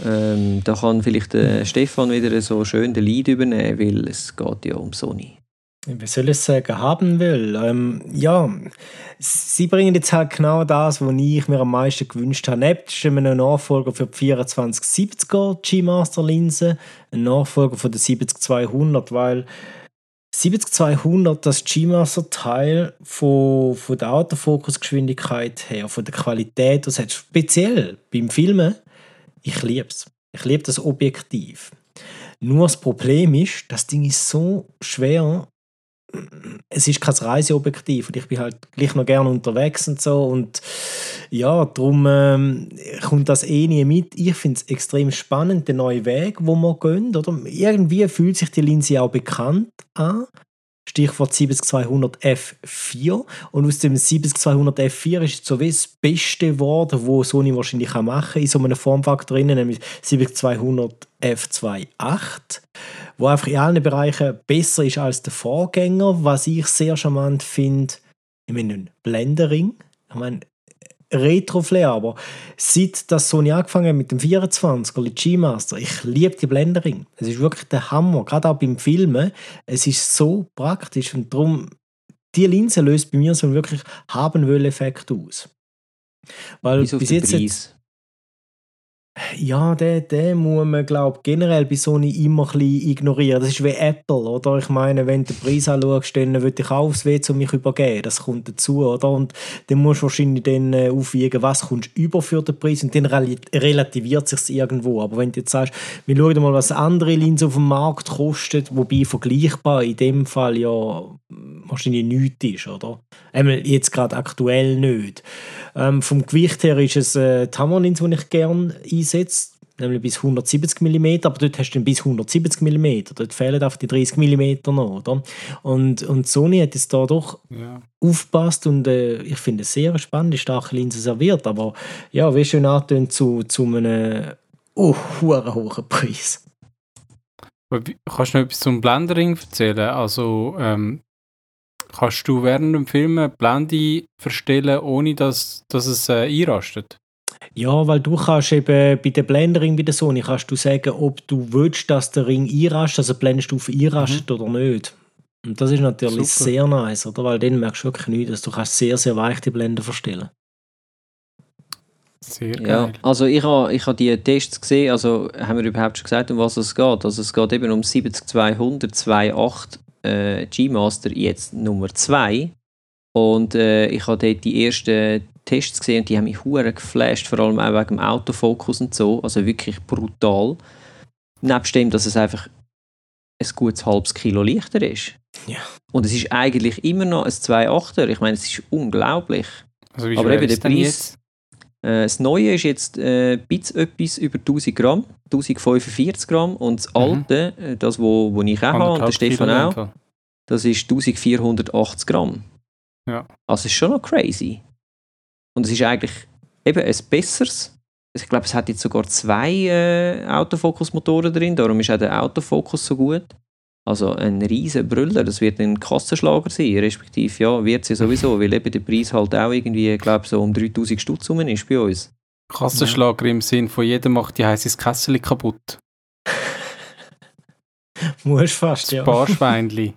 B: Ähm, da kann vielleicht der Stefan wieder so schön den Lead übernehmen, weil es geht ja um Sony.
C: wie soll ich sagen, haben will. Ähm, ja, sie bringen jetzt halt genau das, was ich mir am meisten gewünscht habe. Nebst einem Nachfolger für die 2470er G-Master-Linse, ein Nachfolger von der 70200, weil 70200, das G-Master-Teil von, von der Autofokusgeschwindigkeit her, von der Qualität, das hat speziell beim Filmen, ich liebe es. Ich liebe das Objektiv. Nur das Problem ist, das Ding ist so schwer es ist kein Reiseobjektiv und ich bin halt gleich noch gerne unterwegs und so und ja, darum ähm, kommt das eh nie mit. Ich finde es extrem spannend, der neue Weg, wo wir gehen, oder? Irgendwie fühlt sich die Linse auch bekannt an. Stichwort 70200 F4 und aus dem 70200 F4 ist so wie das Beste geworden, wo Sony wahrscheinlich machen kann in so einem Formfaktor drin, nämlich 7200 F28 wo einfach in allen Bereichen besser ist als der Vorgänger. Was ich sehr charmant finde, ich meine, ein Blendering. Ich meine, Retro-Flair, aber seit das Sony angefangen hat mit dem 24er G-Master, ich liebe die Blendering. Es ist wirklich der Hammer, gerade auch beim Filmen. Es ist so praktisch und darum, die Linse löst bei mir so einen wirklich haben Effekt aus.
B: Weil bis jetzt Preis.
C: Ja, den, den muss man, glaube generell bei Sony immer ein bisschen ignorieren. Das ist wie Apple, oder? Ich meine, wenn du den Preis anschaust, dann würde ich auch aufs WC mich übergeben. Das kommt dazu, oder? Und dann musst du wahrscheinlich dann äh, aufwiegen, was kommst du über für den Preis und dann relativiert sich irgendwo. Aber wenn du jetzt sagst, wir schauen mal, was andere Linsen auf dem Markt kosten, wobei vergleichbar in dem Fall ja wahrscheinlich nichts ist, oder? Einmal jetzt gerade aktuell nicht. Ähm, vom Gewicht her ist es äh, die Hammerlinse, die ich gerne einsetze, nämlich bis 170 mm, aber dort hast du dann bis 170 mm, dort fehlen einfach die 30 mm noch, oder? Und, und Sony hat jetzt da doch ja. aufgepasst und äh, ich finde es sehr spannend, die starke Linse serviert, aber ja, wie schön antönt zu, zu einem oh, hohen Preis.
A: Kannst du noch etwas zum Blendering erzählen? Also, ähm, Kannst du während dem Film Blende verstellen, ohne dass, dass es äh, einrastet?
C: Ja, weil du kannst eben bei der Blendering bei der Sony kannst du sagen, ob du willst, dass der Ring einrastet, also blendest du auf einrastet mhm. oder nicht. Und das ist natürlich Super. sehr nice, oder? Weil dann merkst du wirklich nichts, dass du kannst sehr, sehr weich die Blende verstellen.
A: Sehr geil.
B: Ja, also ich habe ich ha die Tests gesehen, also haben wir überhaupt schon gesagt, um was es geht. Also es geht eben um 70200 2.8 äh, G-Master jetzt Nummer 2. Und äh, ich habe dort die ersten Tests gesehen und die haben mich hure geflasht, vor allem auch wegen dem Autofokus und so. Also wirklich brutal. Nebst dem, dass es einfach ein gutes halbes Kilo leichter ist.
C: Ja.
B: Und es ist eigentlich immer noch ein 2,8er. Ich meine, es ist unglaublich.
A: Also Aber eben der Preis.
B: Äh, das Neue ist jetzt äh, etwas über 1000 Gramm, 1045 Gramm. Und das mhm. Alte, mhm. das, wo, wo ich auch habe, und der Stefan auch, das ist 1480 Gramm.
A: Ja.
B: Also ist schon noch crazy. Und es ist eigentlich eben ein besseres. Ich glaube, es hat jetzt sogar zwei äh, Autofokus-Motoren drin, darum ist auch der Autofokus so gut. Also ein riesen Brüller, das wird ein Kassenschlager sein, respektive ja, wird sie sowieso, weil eben der Preis halt auch irgendwie, glaube so um 3000 Stutz rum ist bei uns.
A: Kassenschlager im Sinn von jeder macht die heißes Kessel kaputt.
C: Muss fast, ja.
A: Sparschweinli.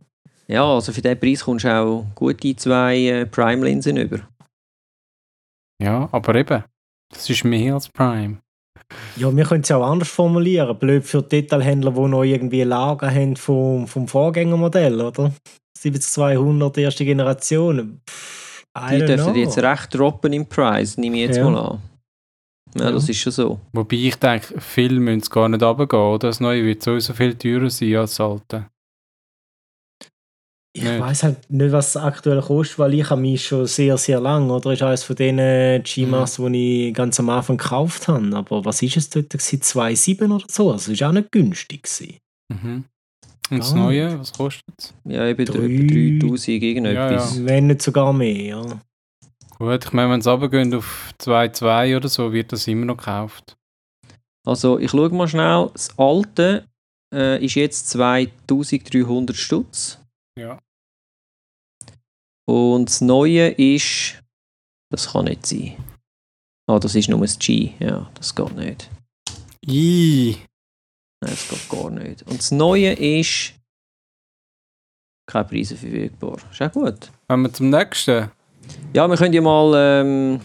B: ja, also für diesen Preis kommst du auch gute zwei äh, Prime-Linsen über.
A: Ja, aber eben, das ist mehr als Prime.
C: Ja, wir können es ja auch anders formulieren. Blöd für Detailhändler, die noch irgendwie Lager haben vom, vom Vorgängermodell, oder? 7200 erste Generation.
B: Pff, die dürfen jetzt recht droppen im Preis, nehme ich jetzt ja. mal an. Ja, ja, das ist schon so.
A: Wobei ich denke, viele müssen es gar nicht runtergehen, oder? Das Neue wird sowieso viel teurer sein als das Alte.
C: Ich weiß halt nicht, was es aktuell kostet, weil ich habe mich schon sehr, sehr lang, oder? Das ist eines von den G-Mass, mhm. die ich ganz am Anfang gekauft habe. Aber was ist es dort? 2,7 oder so? Also, es war auch nicht günstig.
A: Mhm. Und das. Neue, was kostet es?
B: Ja, eben 3000 irgendetwas.
C: Ja, ja. Wenn nicht sogar mehr, ja.
A: Gut, ich meine, wenn es runtergeht auf 2,2 oder so, wird das immer noch gekauft.
B: Also, ich schaue mal schnell. Das alte äh, ist jetzt 2300 Stutz.
A: Ja.
B: Und das Neue ist. Das kann nicht sein. Ah, das ist nur ein G. Ja, das geht nicht.
A: I.
B: Nein, das geht gar nicht. Und das Neue ist keine Preise verfügbar. Ist auch gut.
A: Wenn wir zum nächsten.
B: Ja, wir können ja mal. Ähm,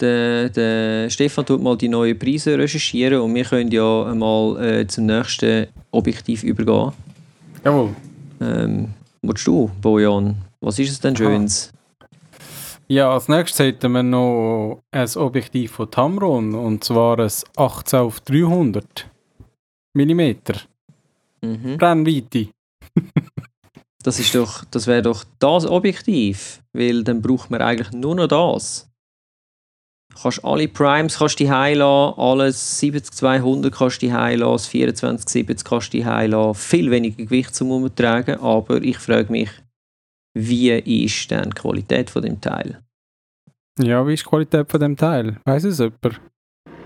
B: der, der Stefan tut mal die neuen Preise recherchieren und wir können ja mal äh, zum nächsten Objektiv übergehen.
A: Jawohl.
B: Ähm, willst du, Bojan? Was ist es denn Schönes?
A: Ja, als nächstes hätten wir noch ein Objektiv von Tamron und zwar ein 18 auf 300 mm
B: Mhm.
A: Brennweite.
B: Das, ist doch, das wäre doch das Objektiv, weil dann braucht man eigentlich nur noch das. Kannst alle Primes kannst die heilassen, alles 70-200 kannst die heilassen, das 24-70 kannst die heilassen, viel weniger Gewicht zum Umtragen, aber ich frage mich, wie ist denn die Qualität von dem Teil?
A: Ja, wie ist die Qualität von dem Teil? Weiß es jemand?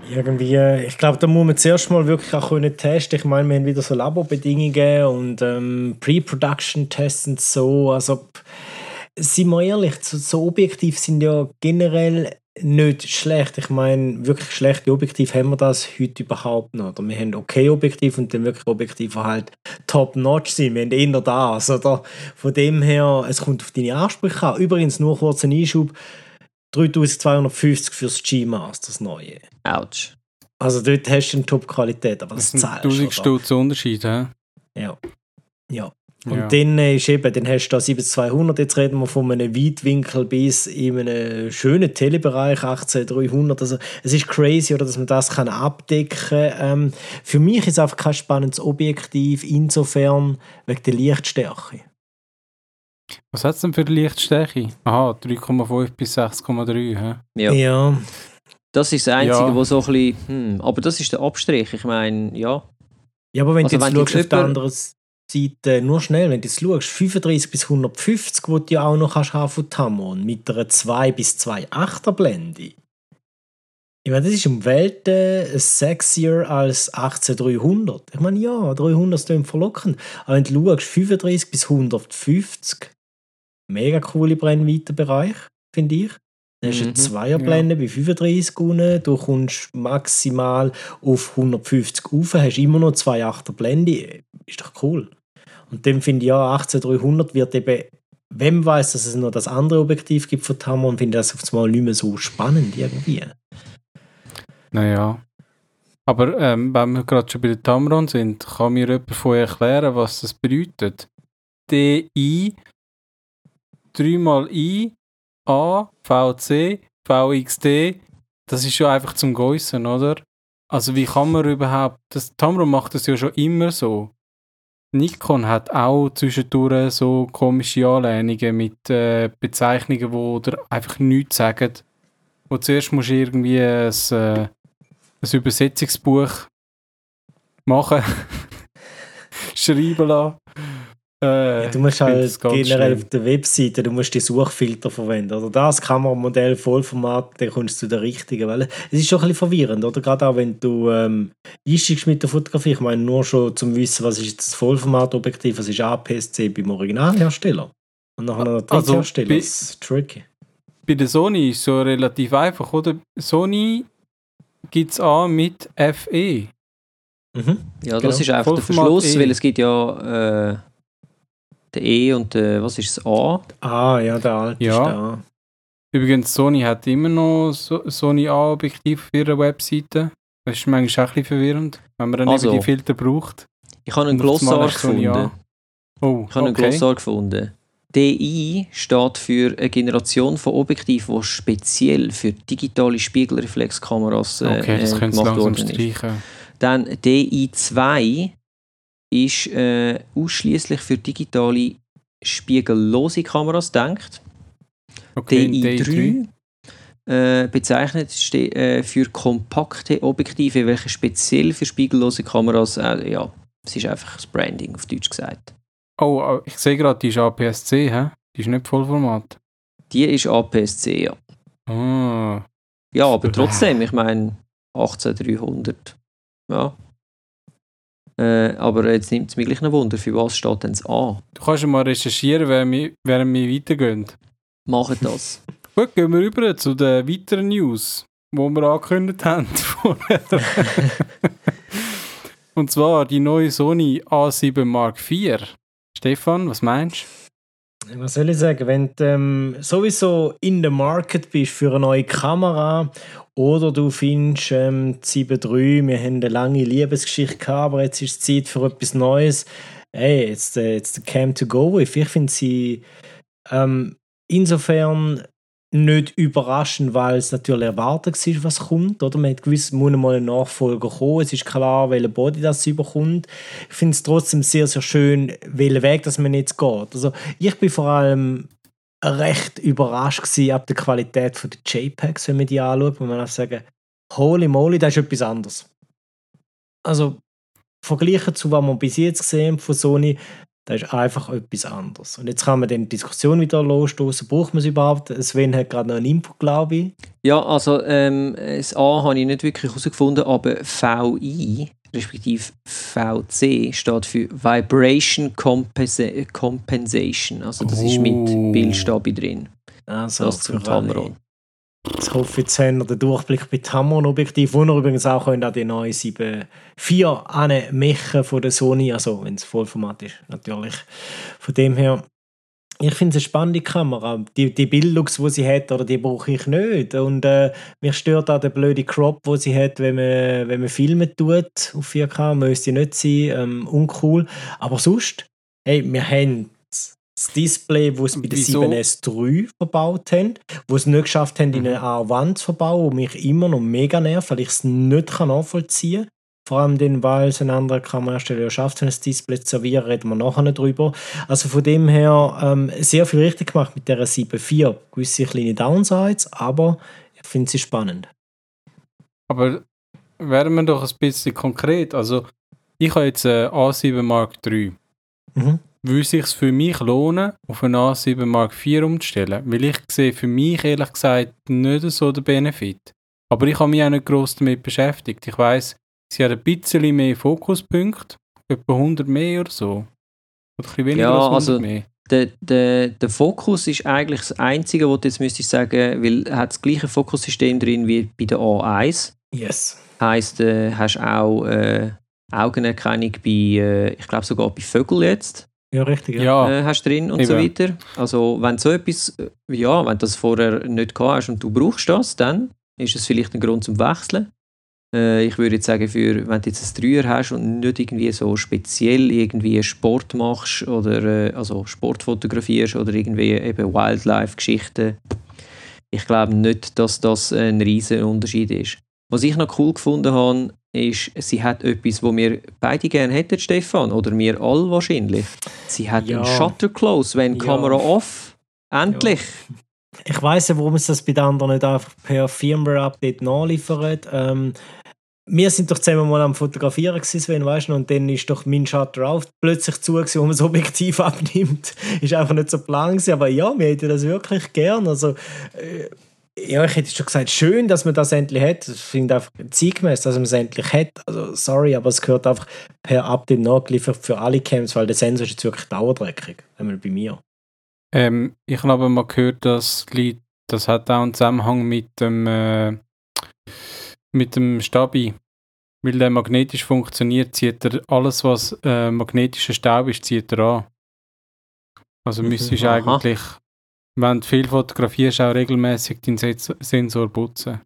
C: Irgendwie, äh, ich glaube, da muss man zuerst mal wirklich auch können testen. Ich meine, wir haben wieder so Laborbedingungen und ähm, Pre-Production-Tests und so. Also, seien wir ehrlich, so, so Objektive sind ja generell nicht schlecht. Ich meine, wirklich schlechte Objektive haben wir das heute überhaupt noch. Oder wir haben okay Objektive und dann wirklich Objektive, die halt top-notch sind. Wir haben eher das. Oder? Von dem her, es kommt auf deine Ansprüche an. Übrigens, nur kurz ein Einschub. 3250 fürs G-Master, das neue.
B: Autsch.
C: Also dort hast du eine Top-Qualität, aber das, zahlst
A: 1000
C: du. oder?
A: Stutz Unterschied, hä?
C: Ja. Ja. Und
A: Ja.
C: dann ist eben, dann hast du da 7200, jetzt reden wir von einem Weitwinkel bis in einem schönen Telebereich, 18300. Also es ist crazy, oder, dass man das kann abdecken kann. Ähm, für mich ist es einfach kein spannendes Objektiv, insofern wegen der Lichtstärke.
A: Was hat es denn für die Lichtstärke? Aha, 3,5 bis 6,3, hä?
B: Ja.
C: Ja.
B: Das ist das Einzige,
A: Ja.
B: wo so ein bisschen, hm, aber das ist der Abstrich. Ich meine, ja,
C: Ja, aber wenn
B: Also
C: du jetzt
B: wenn
C: schaust
B: jetzt
C: auf der Seite, nur schnell, wenn du jetzt schaust, 35 bis 150, wo du ja auch noch kannst haben von Tamron, mit einer 2 bis 2,8er Blende. Ich meine, das ist um Welten sexier als 18300. Ich meine, ja, 300 ist verlockend. Aber wenn du schaust, 35 bis 150, mega coole Brennweitenbereich, finde ich. Dann hast du eine
B: Mhm,
C: Zweierblende bei 35 unten, du kommst maximal auf 150 rauf, hast immer noch zwei Achter Blende, ist doch cool. Und dann finde ich ja, 18300 wird eben, man weiß, dass es noch das andere Objektiv gibt von Tamron, finde ich das auf einmal nicht mehr so spannend irgendwie.
A: Naja. Aber ähm, wenn wir gerade schon bei der Tamron sind, kann mir jemand euch erklären, was das bedeutet? DI, 3 mal I, A, VC, VXD, das ist ja einfach zum Geussen, oder? Also wie kann man überhaupt, das Tamron macht das ja schon immer so. Nikon hat auch zwischendurch so komische Anlehnungen mit äh, Bezeichnungen, wo oder einfach nichts sagen. Wo zuerst musst du irgendwie ein, äh, ein Übersetzungsbuch machen, schreiben lassen. Äh,
C: Ja, du musst halt generell
A: schlimm.
C: auf der Webseite, du musst die Suchfilter verwenden. Oder das Kameramodell Vollformat, dann kommst du zu der richtigen. Weil es ist schon ein bisschen verwirrend, oder? Gerade auch wenn du ähm, einsteigst mit der Fotografie. Ich meine, nur schon zum Wissen, was ist jetzt das Vollformatobjektiv, was ist APS-C beim Originalhersteller. Und nachher noch der
A: Also, bei-
C: Das ist tricky.
A: Bei der Sony ist es so relativ einfach, oder? Sony gibt es an mit FE.
C: Mhm.
B: Ja, das
C: Genau.
B: ist einfach der
A: Vollformat
B: Verschluss,
A: E.
B: weil es gibt ja äh, der E und der, was ist das A?
C: Ah, ja, der alte
A: Ja.
C: ist da.
A: Übrigens, Sony hat immer noch so Sony A-Objektiv auf ihrer Webseite. Das ist manchmal auch ein bisschen verwirrend, wenn man dann
B: Also.
A: eben die Filter braucht.
B: Ich habe einen Glossar gefunden.
A: Oh,
B: Ich habe einen
A: okay.
B: Glossar gefunden. DI steht für eine Generation von Objektiven, die speziell für digitale Spiegelreflexkameras äh,
A: Okay, das
B: äh, gemacht worden ist.
A: streichen.
B: Dann DI2 ist äh, ausschließlich für digitale spiegellose Kameras gedacht.
A: Okay,
B: DI3 äh, bezeichnet ste äh, für kompakte Objektive, welche speziell für spiegellose Kameras, äh, ja, es ist einfach das Branding auf Deutsch gesagt.
A: Oh, äh, ich sehe gerade, die ist APS-C, hä? Die ist nicht Vollformat.
B: Die ist APS-C, ja.
A: Ah,
B: Ja, aber trotzdem, ich meine 18300. Ja. Äh, aber jetzt nimmt es mich gleich ein Wunder, für was steht denn das A?
A: du kannst ja mal recherchieren, während wir, während wir weitergehen.
B: Machen das.
A: Gut, gehen wir rüber zu den weiteren News, die wir angekündigt haben. Und zwar die neue Sony A7 Mark IV. Stefan, was meinst
C: du? Was soll ich sagen? Wenn du ähm, sowieso in der Market bist für eine neue Kamera oder du findest ähm, 7.3, wir haben eine lange Liebesgeschichte gehabt, aber jetzt ist es Zeit für etwas Neues. Hey, jetzt, äh, jetzt the cam to go with. Ich finde sie ähm, insofern nicht überraschend, weil es natürlich erwartet war, was kommt. Oder? Man hat gewusst, muss mal ein Nachfolger kommen. Es ist klar, welcher Body das überkommt. Ich finde es trotzdem sehr, sehr schön, welchen Weg dass man jetzt geht. Also ich bin vor allem recht überrascht gewesen ab der Qualität der JPEGs, wenn man die anschaut, wo man auch sagen, holy moly, das ist etwas anderes. Also verglichen zu was man bis jetzt gesehen von Sony, das ist einfach etwas anderes. Und jetzt kann man dann die Diskussion wieder losstoßen. Braucht man es überhaupt? Sven hat gerade noch einen Input, glaube ich.
B: Ja, also ähm, das A habe ich nicht wirklich herausgefunden, aber VI, respektive VC, steht für Vibration Compensa Compensation. Also das oh. ist mit oh. Bildstabi drin.
C: Also, das zum Tamron. Ich hoffe, jetzt wir den Durchblick bei Tamron-Objektiv, wo ihr übrigens auch könnt, an die neue 7.4 anmechen von der Sony, also wenn es Vollformat ist, natürlich. Von dem her, ich finde es eine spannende Kamera. Die, die Bildlooks, die sie hat, oder die brauche ich nicht. Und äh, mich stört auch der blöde Crop, wo sie hat, wenn man, wenn man Filme tut auf 4K. Müsste nicht sein, ähm, uncool. Aber sonst, hey, wir haben das Display, das sie bei der 7S3 verbaut haben, wo sie nicht geschafft haben, in eine mhm. A-Wand zu verbauen, wo mich immer noch mega nervt, weil ich es nicht nachvollziehen kann. Vor allem dann, weil es ein anderer Kamerahersteller schafft, ein Display zu servieren, reden wir nachher nicht drüber. Also von dem her ähm, sehr viel richtig gemacht mit der 7.4. Gewisse kleine Downsides, aber ich finde sie spannend.
A: Aber werden wir doch ein bisschen konkret. Also ich habe jetzt eine A7 Mark III. Mhm würde es sich für mich lohnen, auf eine A7 Mark IV umzustellen? Weil ich sehe für mich ehrlich gesagt nicht so den Benefit. Aber ich habe mich auch nicht gross damit beschäftigt. Ich weiß, sie hat ein bisschen mehr Fokuspunkte, etwa 100 mehr oder so. Oder ein weniger ja, als 100 also mehr.
B: Der, der, der Fokus ist eigentlich das Einzige, was du jetzt müsstest sagen, weil er hat das gleiche Fokussystem drin wie bei der A1.
C: Yes.
B: Heißt, äh, hast auch äh, Augenerkennung bei, äh, ich glaube sogar bei Vögeln jetzt.
C: Ja, richtig.
B: Ja. Äh, hast drin und Eben. so weiter. Also wenn so etwas, ja, wenn du das vorher nicht gehabt hast und du brauchst das, dann ist es vielleicht ein Grund zum Wechseln. Äh, ich würde jetzt sagen, für, wenn du jetzt ein Dreier hast und nicht irgendwie so speziell irgendwie Sport machst oder äh, also Sport fotografierst oder irgendwie eben Wildlife-Geschichten, ich glaube nicht, dass das ein riesen Unterschied ist. Was ich noch cool gefunden habe, ist, sie hat etwas, wo wir beide gerne hätten, Stefan, oder wir alle wahrscheinlich. Sie hat ja. einen Shutter Close, wenn ja. Kamera off. Endlich. Ja.
C: Ich weiß ja, warum es das bei den anderen nicht einfach per Firmware-Update nachliefert. Ähm, wir sind doch zusammen mal am Fotografieren gewesen, weißt du, und dann ist doch mein Shutter auch plötzlich zu, gewesen, wo man das Objektiv abnimmt. ist einfach nicht so plan gewesen, aber ja, wir hätten das wirklich gern. Also, äh, ja, ich hätte schon gesagt, schön, dass man das endlich hat. Ich finde einfach zeitgemäß, dass man es endlich hat. Also, sorry, aber es gehört einfach per Update nachgeliefert für alle Camps, weil der Sensor ist jetzt wirklich dauerdreckig. Einmal bei mir.
A: Ähm, ich habe aber mal gehört, dass das hat auch einen Zusammenhang mit dem, äh, mit dem Stabi. Weil der magnetisch funktioniert, zieht er alles, was äh, magnetischer Staub ist, zieht er an. Also mhm. müsstest du eigentlich wenn du viel fotografierst, auch regelmäßig den Sensor putzen.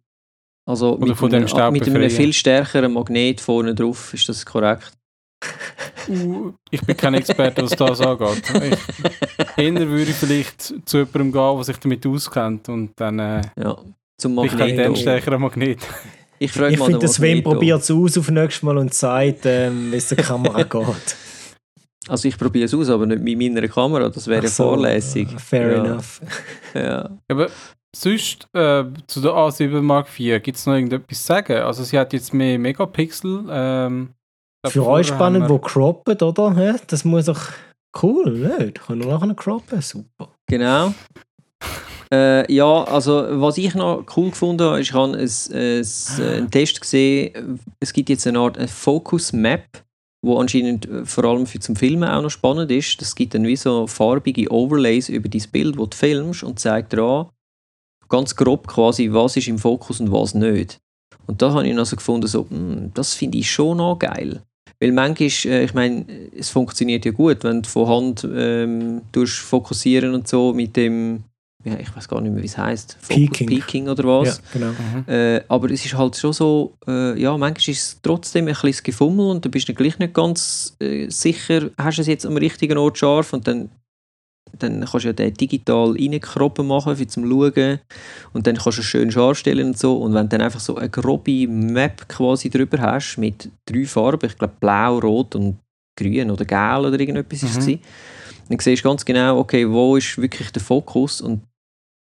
B: Also Oder mit, von einem, dem mit einem viel stärkeren Magnet vorne drauf, ist das korrekt?
A: Uh, ich bin kein Experte, was das angeht. Ich, eher würde ich vielleicht zu jemandem gehen, der sich damit auskennt und dann äh,
B: ja, zum Magnet.
A: Ich den stärkeren Magnet.
C: Ich, ich finde, Sven probiert es aus auf nächstes Mal und sagt, ähm, wie es der Kamera geht.
B: Also ich probiere es aus, aber nicht mit meiner Kamera, das wäre so, vorlässig.
C: Fair ja. enough.
B: ja.
A: Aber sonst äh, zu der A7 Mark IV, gibt es noch irgendetwas zu sagen? Also sie hat jetzt mehr Megapixel. Ähm,
C: Für euch spannend, wo croppen, oder? Das muss doch cool, nicht? Kann nur nachher croppen, super.
B: Genau. Äh, ja, also was ich noch cool gefunden habe, ist, ich habe einen Test gesehen, es gibt jetzt eine Art Focus Map wo anscheinend äh, vor allem für zum Filmen auch noch spannend ist. Das gibt dann wie so farbige Overlays über dein Bild, wo du filmst und zeigt dir an, ganz grob quasi, was ist im Fokus und was nicht. Und da habe ich also gefunden, so, mh, hm, das finde ich schon noch geil. Weil manchmal, äh, ich meine, es funktioniert ja gut, wenn du von Hand ähm, fokussieren und so mit dem, ja, ich weiß gar nicht mehr, wie es heißt,
C: Peaking.
B: Peaking oder was.
C: Ja, genau.
A: Mhm.
B: Äh, aber es ist halt schon so, äh, ja, manchmal ist es trotzdem ein bisschen Gefummel und du bist dann gleich nicht ganz äh, sicher, hast du es jetzt am richtigen Ort scharf und dann, dann kannst du ja den digital reinkroppen machen, für zum Schauen und dann kannst du es schön scharf stellen und so und wenn du dann einfach so eine grobe Map quasi drüber hast mit drei Farben, ich glaube blau, rot und grün oder gelb oder irgendetwas ist es
A: Mhm.
B: Dann siehst du ganz genau, okay, wo ist wirklich der Fokus und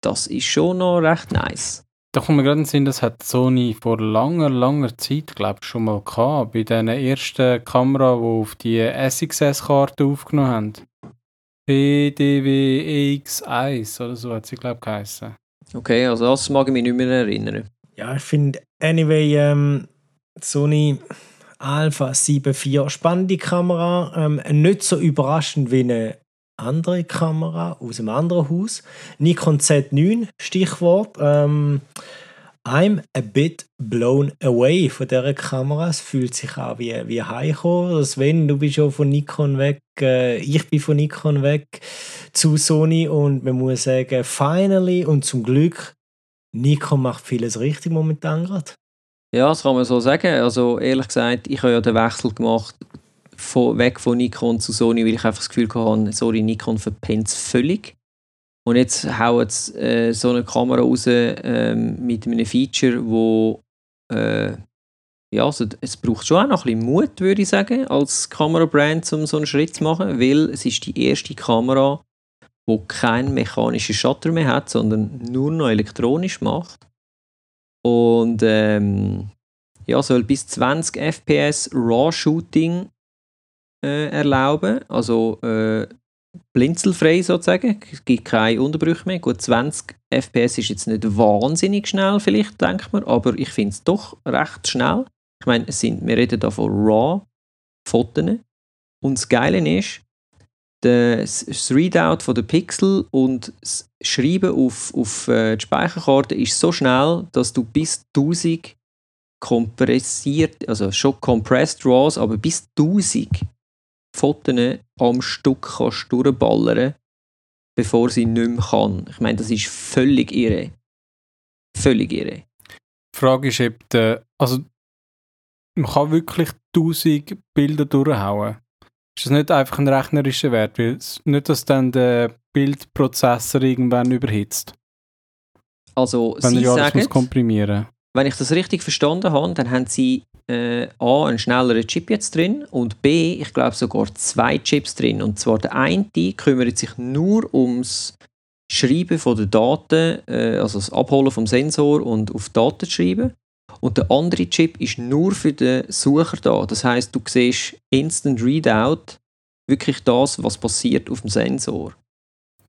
B: das ist schon noch recht nice.
A: Da kommt mir gerade in den Sinn, das hat Sony vor langer, langer Zeit, glaube ich, schon mal gehabt. Bei diesen ersten Kamera, die auf die SXS-Karte aufgenommen haben. PDW EX1 oder so hat sie, glaube ich, geheißen.
B: Okay, also das mag ich mich nicht mehr erinnern.
C: Ja, ich finde, anyway, ähm, Sony Alpha 7 IV, spannende Kamera, ähm, nicht so überraschend wie eine andere Kamera aus einem anderen Haus. Nikon Z9, Stichwort. Ähm, I'm a bit blown away von dieser Kamera. Es fühlt sich an wie, wie heimkommen. Sven, du bist schon von Nikon weg, äh, ich bin von Nikon weg zu Sony und man muss sagen, finally und zum Glück Nikon macht vieles richtig momentan gerade.
B: Ja, das kann man so sagen. Also ehrlich gesagt, ich habe ja den Wechsel gemacht von, weg von Nikon zu Sony, weil ich einfach das Gefühl hatte, sorry, Nikon verpennt es völlig. Und jetzt hauen sie äh, so eine Kamera raus ähm, mit einem Feature, wo äh, ja, also es braucht schon auch noch ein bisschen Mut, würde ich sagen, als Kamerabrand, um so einen Schritt zu machen, weil es ist die erste Kamera, wo keinen mechanischen Shutter mehr hat, sondern nur noch elektronisch macht. Und ähm, ja, soll bis 20 FPS RAW-Shooting äh, erlauben. Also äh, blinzelfrei sozusagen. Es gibt keine Unterbrüche mehr. Gut, 20 FPS ist jetzt nicht wahnsinnig schnell, vielleicht, denkt man, aber ich finde es doch recht schnell. Ich meine, wir reden da von RAW-Fotos. Und das Geile ist, das Readout der Pixel und das Schreiben auf, auf äh, die Speicherkarte ist so schnell, dass du bis 1000 kompressiert, also schon compressed RAWs, aber bis 1000 Fotos am Stück kannst durchballern, bevor sie nicht mehr kann. Ich meine, das ist völlig irre. Völlig irre.
A: Die Frage ist, der, also man kann wirklich 1000 Bilder durchhauen. Ist das nicht einfach ein rechnerischer Wert? Weil nicht, dass dann der Bildprozessor irgendwann überhitzt,
B: Also,
A: wenn
B: sie
A: ja alles
B: sagen,
A: muss komprimieren
B: wenn ich das richtig verstanden habe, dann haben sie äh, A, einen schnelleren Chip jetzt drin und B, ich glaube sogar zwei Chips drin. Und zwar der eine kümmert sich nur ums Schreiben von den Daten, äh, also das Abholen vom Sensor und auf Daten schreiben. Und der andere Chip ist nur für den Sucher da. Das heißt, du siehst Instant Readout, wirklich das, was passiert auf dem Sensor.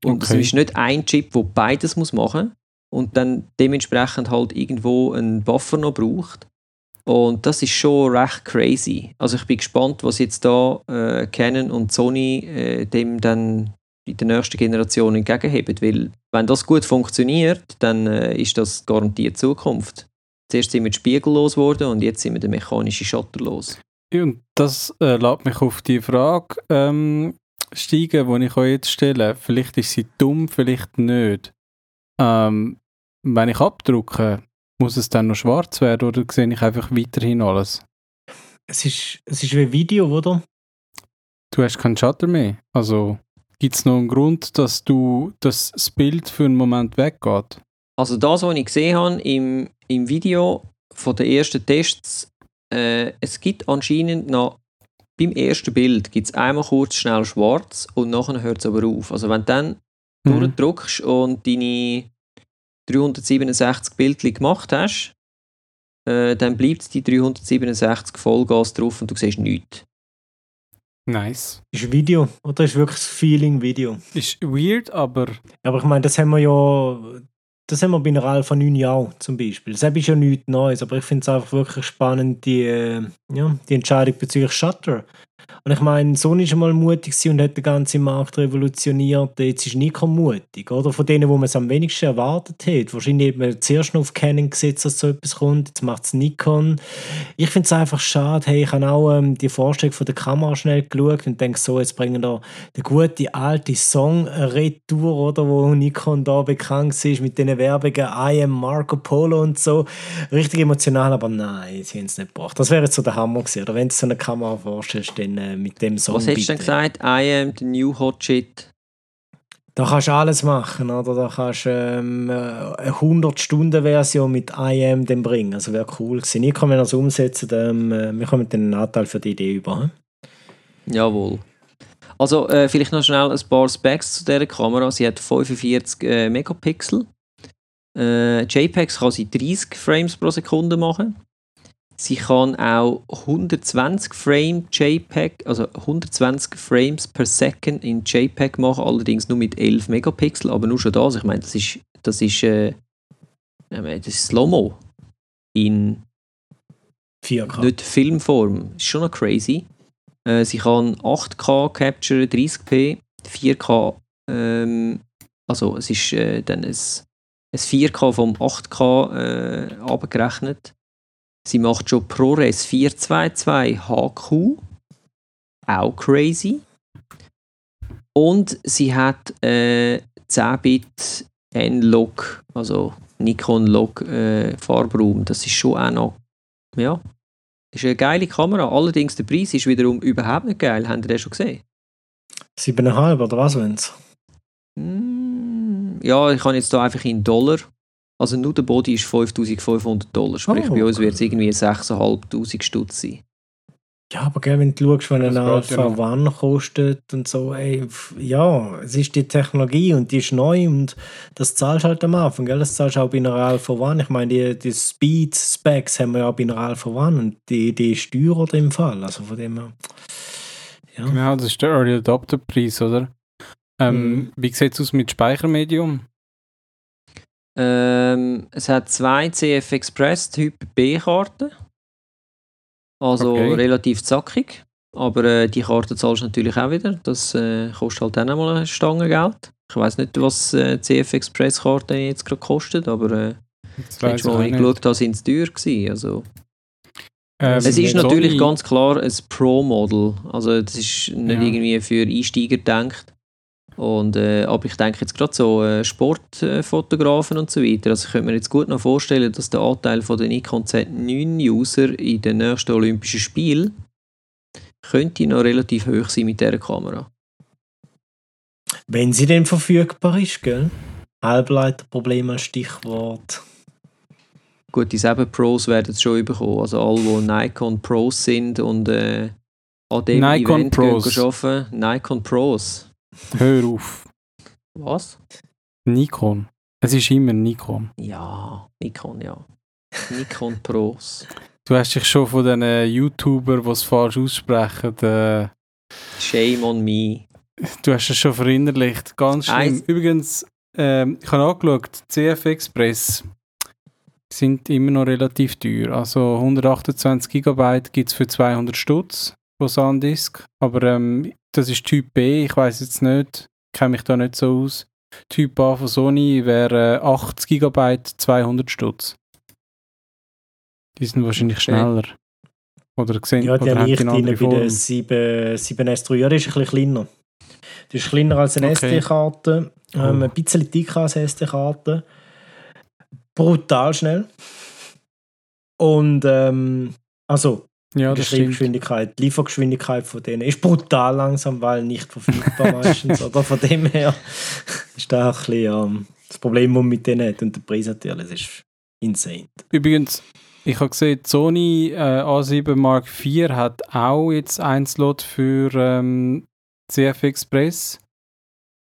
B: Und es
A: Okay.
B: ist nicht ein Chip, der beides muss machen und dann dementsprechend halt irgendwo einen Buffer noch braucht. Und das ist schon recht crazy. Also ich bin gespannt, was jetzt da äh, Canon und Sony äh, dem dann in der nächsten Generation entgegenheben. Weil wenn das gut funktioniert, dann äh, ist das garantiert Zukunft. Zuerst sind wir spiegellos geworden und jetzt sind wir den mechanischen Shutter los.
A: Und das äh, lässt mich auf die Frage ähm, steigen, die ich euch jetzt stelle. Vielleicht ist sie dumm, vielleicht nicht. Ähm, wenn ich abdrucke, muss es dann noch schwarz werden oder sehe ich einfach weiterhin alles?
C: Es ist, es ist wie Video, oder?
A: Du hast keinen Shutter mehr. Also gibt es noch einen Grund, dass du dass das Bild für einen Moment weggeht?
B: Also das, was ich gesehen habe im, im Video von den ersten Tests, äh, es gibt anscheinend noch beim ersten Bild gibt es einmal kurz schnell schwarz und nachher hört es aber auf. Also wenn du dann
A: Mhm.
B: durchdrückst und deine 367 Bildchen gemacht hast, äh, dann bleibt die 367 Vollgas drauf und du siehst nichts.
A: Nice.
C: Ist Video, oder ist wirklich das Feeling Video?
A: Ist weird, aber
C: Aber ich meine, das haben wir ja, das haben wir bei einer Alpha 9 ja auch zum Beispiel. Das ist ja nichts Neues, aber ich finde es einfach wirklich spannend, die, äh, ja, die Entscheidung bezüglich Shutter. Und ich meine, Sony ist mal mutig und hat den ganzen Markt revolutioniert. Jetzt ist Nikon mutig, oder? Von denen, wo man es am wenigsten erwartet hat. Wahrscheinlich hat man zuerst noch auf Canon gesetzt, dass so etwas kommt. Jetzt macht es Nikon. Ich finde es einfach schade. Hey, ich habe auch ähm, die Vorstellung von der Kamera schnell geschaut und denke so, jetzt bringen da die gute alte Song-Retour, oder? Wo Nikon da bekannt ist mit den Werbungen I am Marco Polo und so. Richtig emotional, aber nein, sie haben es nicht gebracht. Das wäre jetzt so der Hammer gewesen. Oder wenn du so eine Kamera vorstellst, äh, mit dem Song.
B: Was hättest du denn gesagt? I am the new hot shit.
C: Da kannst du alles machen, oder? Da kannst du ähm, eine 100-Stunden-Version mit I am dann bringen. Also wäre cool gewesen. Ich kann, wenn das umsetzen, dann, äh, wir kommen den Nachteil für die Idee über. Hm?
B: Jawohl. Also äh, vielleicht noch schnell ein paar Specs zu dieser Kamera. Sie hat 45 äh, Megapixel. Äh, JPEGs kann sie 30 Frames pro Sekunde machen. Sie kann auch 120 Frame JPEG, also 120 Frames per Second in JPEG machen, allerdings nur mit 11 Megapixel, aber nur schon das. Ich meine, das ist, das ist, äh, das ist Slow-Mo in
C: 4K.
B: nicht Filmform. Ist schon noch crazy. Äh, sie kann 8K capture, 30p, 4K, ähm, also es ist äh, dann ein, ein 4K vom 8K äh, abgerechnet. Sie macht schon ProRes 422 HQ. Auch crazy. Und sie hat äh, 10-Bit N-Log, also Nikon-Log äh, Farbraum. Das ist schon auch noch, ja, ist eine geile Kamera. Allerdings der Preis ist wiederum überhaupt nicht geil. Habt ihr den schon gesehen?
C: 7,5 oder was wenn's?
B: Mm, ja, ich kann jetzt da einfach in Dollar. Also nur der Body ist 5500 Dollar. Sprich,
C: Oh,
B: bei uns wird es irgendwie 6'500 Stutz sein.
C: Ja, aber gell, wenn du schaust, wenn ein
A: Das ja
C: Alpha
A: noch.
C: One kostet und so, ey, ja, es ist die Technologie und die ist neu und das zahlst halt am Anfang, gell? Das zahlst auch bei einer Alpha One. Ich meine, die, die Speed-Specs haben wir ja auch bei einer Alpha One und die, die ist teurer in dem Fall. Also von dem her. Ja.
A: Ja, das ist der Early Adopter Preis, oder? Ähm,
C: Mhm.
A: Wie sieht es aus mit Speichermedium?
B: Ähm, es hat zwei CF Express Typ B-Karten. Also
A: Okay.
B: relativ zackig. Aber äh, die Karte zahlst du natürlich auch wieder. Das äh, kostet halt dann auch mal eine Stange Geld. Ich weiß nicht, was äh, CF Express Karte jetzt gerade kostet, aber äh,
A: Das
B: letztes Mal,
A: ich
B: geschaut habe, sind sie teuer gewesen. Also,
A: Ähm,
B: es ist natürlich
A: Sony-
B: ganz klar ein Pro-Model. Also das ist nicht
A: Ja.
B: irgendwie für Einsteiger gedacht. Und, äh, aber ich denke jetzt gerade so äh, Sportfotografen und so weiter. Also ich könnte mir jetzt gut noch vorstellen, dass der Anteil von den Nikon Z9-User in den nächsten Olympischen Spielen könnte noch relativ hoch sein mit dieser Kamera.
C: Wenn sie denn verfügbar ist, gell? Halbleiterproblem als Stichwort.
B: Gut, die 7 Pros werden es schon bekommen. Also alle, die Nikon Pros sind und äh, an dem
A: Nikon
B: Event
A: Pros.
B: gehen arbeiten. Nikon Pros.
A: Hör auf.
B: Was?
A: Nikon. Es ist immer Nikon.
B: Ja, Nikon, ja. Nikon Pros.
A: Du hast dich schon von den YouTubern, die es falsch aussprechen, äh,
B: Shame on me.
A: du hast es schon verinnerlicht. Ganz schlimm.
B: Eins-
A: Übrigens, ähm, ich habe angeschaut, CF Express sind immer noch relativ teuer. Also 128 GB gibt es für 200 Stutz von SanDisk. Aber ähm, das ist Typ B, ich weiß jetzt nicht, kenne mich da nicht so aus. Typ A von Sony wäre äh, 80 GB 200 Stutz. Die sind wahrscheinlich schneller. Oder gesehen,
C: Ja, die
A: oder haben
C: ich drin bei der
A: Form?
C: 7, 7S3. Ja, die ist ein bisschen kleiner. Die ist kleiner als eine
A: Okay.
C: SD-Karte. Ähm,
A: Oh.
C: ein bisschen dicker als eine SD-Karte. Brutal schnell. Und ähm, also
A: Ja,
C: die
A: das stimmt.
C: Schreibgeschwindigkeit, die Liefergeschwindigkeit von denen ist brutal langsam, weil nicht verfügbar meistens. Oder von dem her ist das ein bisschen ähm, das Problem, das man mit denen hat. Und der Preis natürlich, das ist insane.
A: Übrigens, ich habe gesehen, Sony äh, A7 Mark IV hat auch jetzt ein Slot für ähm, CF Express.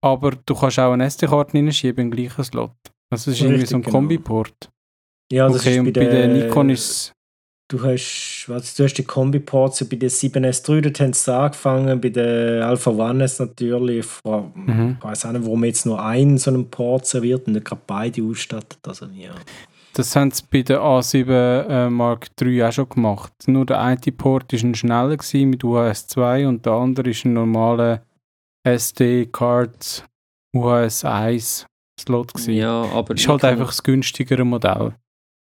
A: Aber du kannst auch eine SD-Karte reinschieben im gleichen Slot. Also es ist irgendwie so ein
C: Richtig, genau.
A: Kombiport.
C: Ja, das
A: okay,
C: ist
A: und bei der Nikon ist
C: Du hast, was, du hast die Kombi-Ports bei der 7S3, dort haben sie angefangen, bei der Alpha One ist natürlich, fra-
A: Mhm.
C: ich weiß auch nicht, warum jetzt nur einen so einen Port serviert und nicht gerade beide ausstattet. Also, ja.
A: das haben sie bei der A7 äh, Mark III auch schon gemacht. Nur der eine Port war ein schneller gewesen mit UHS 2 und der andere ist ein normaler SD-Card UHS 1 Slot gewesen.
B: Ja, aber
A: ist halt einfach das günstigere Modell.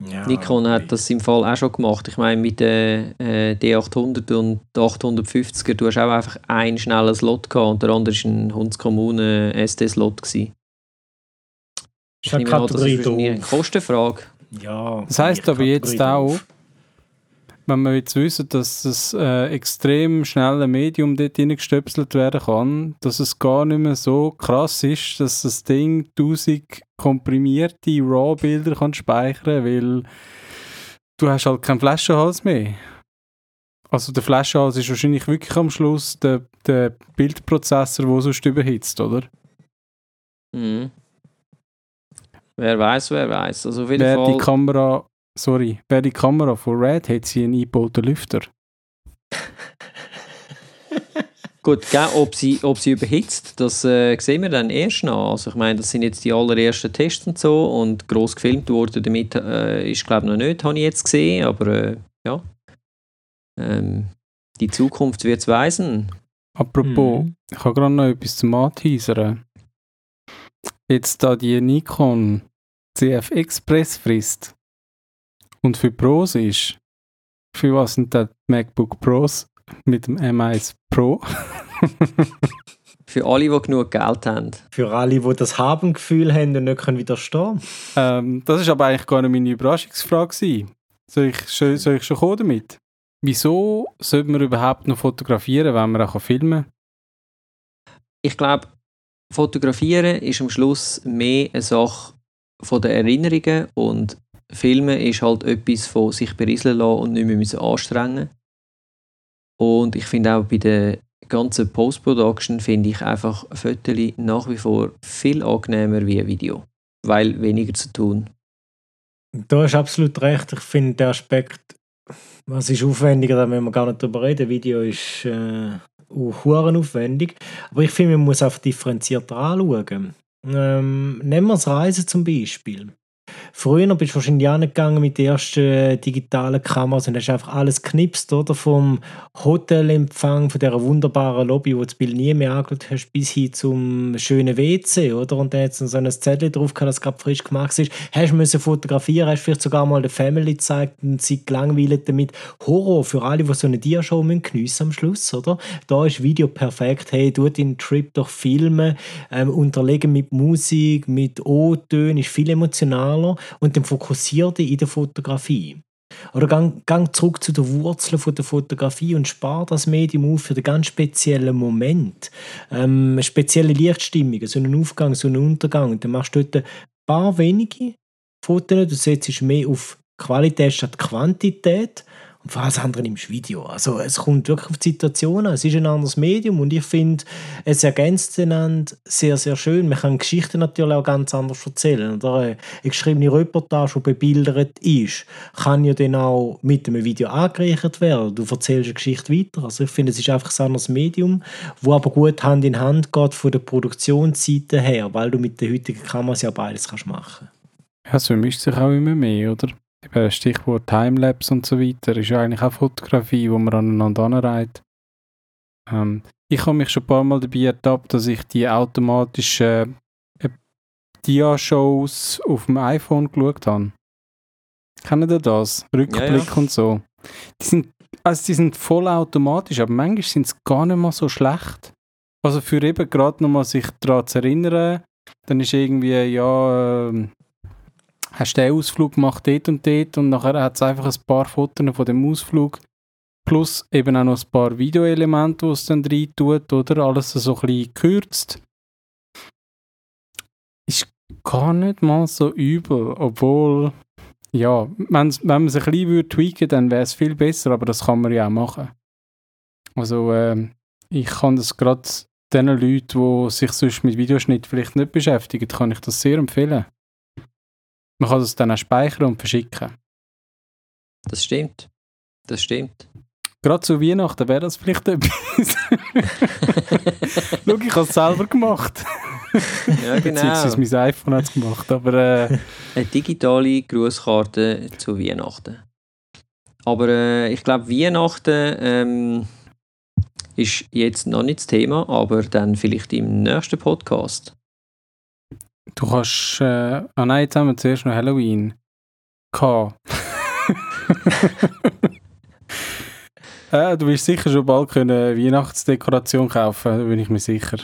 C: Ja,
B: Nikon hat das im Fall auch schon gemacht. Ich meine, mit der äh, D800 und der 850er, du hast auch einfach einen schnellen Slot gehabt und der andere war ein Hundskommune SD-Slot. gewesen.
C: Ist
B: Ich
C: eine
B: nehme an, das ist eine. Kostenfrage.
C: Ja,
A: Das heisst
C: ich
A: aber jetzt
C: Kategorie
A: auch,
C: doof.
A: Wenn wir jetzt wissen, dass das äh, extrem schnelle Medium dort hineingestöpselt werden kann, dass es gar nicht mehr so krass ist, dass das Ding 1000 komprimierte RAW-Bilder kann speichern weil du hast halt keinen Flaschenhals mehr. Also der Flaschenhals ist wahrscheinlich wirklich am Schluss der, der Bildprozessor, der sonst überhitzt, oder?
B: Mhm. Wer weiß, wer weiß. Also auf jeden
A: Wer die
B: Fall.
A: Kamera, sorry, wer die Kamera von Red hat, sie einen eingebauten Lüfter.
B: Gut, gell, ob, sie, ob sie überhitzt, das äh, sehen wir dann erst noch. Also ich meine, das sind jetzt die allerersten Tests und so und gross gefilmt worden damit äh, ist glaube ich noch nicht, habe ich jetzt gesehen, aber äh, ja. Ähm, die Zukunft wird es weisen.
A: Apropos,
C: Mhm.
A: ich habe gerade noch etwas zum Anteasern. Jetzt da die Nikon CF Express frisst und für Pros ist, für was sind da die MacBook Pros mit dem M1 Pro?
B: Für alle, die genug Geld haben.
C: Für alle, die das Haben-Gefühl haben und nicht können widerstehen
A: ähm, das ist aber eigentlich gar nicht meine Überraschungsfrage gewesen. Soll ich, soll, soll ich schon kommen damit? Wieso sollte man überhaupt noch fotografieren, wenn man auch filmen kann?
B: Ich glaube, Fotografieren ist am Schluss mehr eine Sache von den Erinnerungen und Filmen ist halt etwas von sich berieseln lassen und nicht mehr müssen anstrengen. Und ich finde auch bei der ganzen Post-Production finde ich einfach Fotos nach wie vor viel angenehmer wie ein Video, weil weniger zu tun.
C: Da hast du absolut recht. Ich finde den Aspekt, was ist aufwendiger, da müssen wir gar nicht drüber reden. Video ist äh, huren aufwendig. Aber ich finde, man muss einfach differenzierter anschauen. Ähm, nehmen wir das Reisen zum Beispiel. Früher bist du wahrscheinlich angegangen mit den ersten äh, digitalen Kameras und hast einfach alles geknipst, oder? Vom Hotelempfang, von dieser wunderbaren Lobby, wo du das Bild nie mehr angeschaut hast, bis hin zum schönen WC, oder? Und dann es so ein Zettel drauf gehabt, das gerade frisch gemacht ist. Hast du müssen fotografieren, hast vielleicht sogar mal der Family gezeigt und sie gelangweilt damit. Horror für alle, die so eine Diashow geniessen am Schluss, oder? Da ist Video perfekt. Hey, tu deinen Trip doch filmen, ähm, unterlegen mit Musik, mit O-Tönen, ist viel emotionaler und dann fokussier dich in der Fotografie. Oder gang, gang zurück zu den Wurzeln der Fotografie und spar das Medium auf für den ganz speziellen Moment. Ähm, spezielle Lichtstimmung, so einen Aufgang, so einen Untergang. Und dann machst du dort ein paar wenige Fotos, du setzt mehr auf Qualität statt Quantität und für alles andere nimmst du Video. Also es kommt wirklich auf die Situation an. Es ist ein anderes Medium und ich finde, es ergänzt einander sehr, sehr schön. Man kann Geschichten natürlich auch ganz anders erzählen. Oder eine geschriebene Reportage, die bebildert ist, kann ja dann auch mit einem Video angereichert werden. Du erzählst eine Geschichte weiter. Also ich finde, es ist einfach ein anderes Medium, wo aber gut Hand in Hand geht von der Produktionsseite her, weil du mit der heutigen Kameras ja beides kannst machen
A: Ja, es vermischt sich auch immer mehr, oder? Eben Stichwort Timelapse und so weiter ist ja eigentlich auch Fotografie, wo man aneinander anreiht. Ähm, ich habe mich schon ein paar Mal dabei ertappt, dass ich die automatischen äh, Dia-Shows auf dem iPhone geschaut habe. Kennt ihr das? Rückblick
B: Ja, ja.
A: und so. Die sind, also die sind voll automatisch, aber manchmal sind sie gar nicht mal so schlecht. Also für eben gerade nochmal sich daran zu erinnern, dann ist irgendwie, ja, ähm, hast du den Ausflug gemacht dort und dort und nachher hat es einfach ein paar Fotos von dem Ausflug plus eben auch noch ein paar Videoelemente, die es dann rein tut, oder? Alles so ein bisschen gekürzt. Ist gar nicht mal so übel, obwohl, ja, wenn man es ein bisschen würde tweaken dann wäre es viel besser, aber das kann man ja auch machen. Also, ähm, ich kann das gerade den Leuten, die sich sonst mit Videoschnitt vielleicht nicht beschäftigen, kann ich das sehr empfehlen. Man kann das dann auch speichern und verschicken.
B: Das stimmt. Das stimmt.
A: Gerade zu Weihnachten wäre das vielleicht etwas. Schau, ich habe es selber gemacht.
B: Ja, genau.
A: Beziehungsweise mein iPhone hat es gemacht. Aber äh,
B: Eine digitale Grußkarte zu Weihnachten. Aber äh, ich glaube, Weihnachten ähm, ist jetzt noch nicht das Thema, aber dann vielleicht im nächsten Podcast.
A: Du kannst. Äh, ah nein, jetzt haben wir zuerst noch Halloween. K. äh, du wirst sicher schon bald können Weihnachtsdekoration kaufen, da bin ich mir sicher.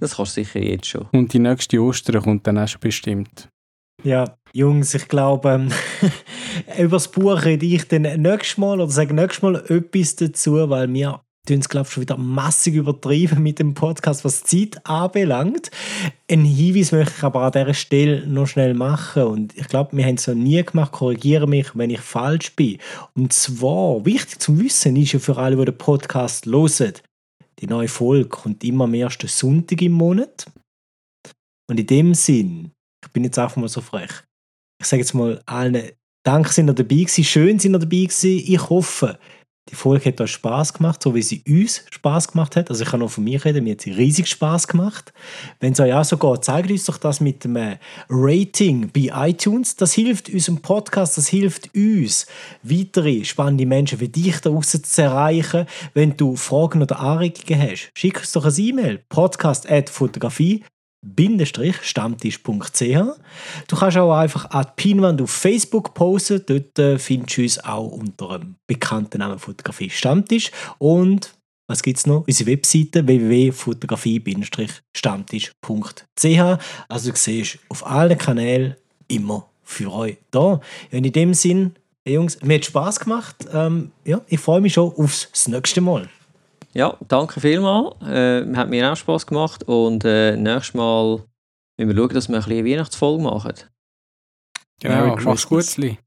B: Das kannst du sicher jetzt schon.
A: Und die nächste Ostern kommt dann auch schon bestimmt.
C: Ja, Jungs, ich glaube, ähm, über das Buch rede ich dann nächstes Mal oder sage nächstes Mal etwas dazu, weil wir tun es, glaube ich, schon wieder massig übertrieben mit dem Podcast, was Zeit anbelangt. Einen Hinweis möchte ich aber an dieser Stelle noch schnell machen und ich glaube, wir haben es noch nie gemacht, korrigiere mich, wenn ich falsch bin. Und zwar, wichtig zum Wissen ist ja für alle, die den Podcast hören, die neue Folge kommt immer am ersten Sonntag im Monat. Und in dem Sinn, ich bin jetzt einfach mal so frech, ich sage jetzt mal allen, danke sind ihr dabei gewesen, schön sind ihr dabei gewesen. Ich hoffe, die Folge hat euch Spaß gemacht, so wie sie uns Spaß gemacht hat. Also ich kann nur von mir reden, mir hat sie riesig Spaß gemacht. Wenn es euch auch so geht, zeigt uns doch das mit dem äh, Rating bei iTunes. Das hilft unserem Podcast, das hilft uns, weitere spannende Menschen wie dich da draussen zu erreichen. Wenn du Fragen oder Anregungen hast, schick uns doch ein E-Mail, podcast.fotografie stammtisch.ch. Du kannst auch einfach an die Pinwand auf Facebook posten. Dort äh, findest du uns auch unter dem bekannten Namen Fotografie Stammtisch. Und was gibt es noch? Unsere Webseite www.fotografie-stammtisch.ch. Also du siehst auf allen Kanälen immer für euch da. Und in dem Sinn, Jungs, mir hat Spaß gemacht. Ähm, ja, ich freue mich schon aufs nächste Mal.
B: Ja, danke vielmals. Äh, hat mir auch Spaß gemacht und äh, nächstes Mal müssen wir schauen, dass wir ein bisschen Weihnachtsfolge machen.
A: Genau,
C: Merry
A: mach's gut.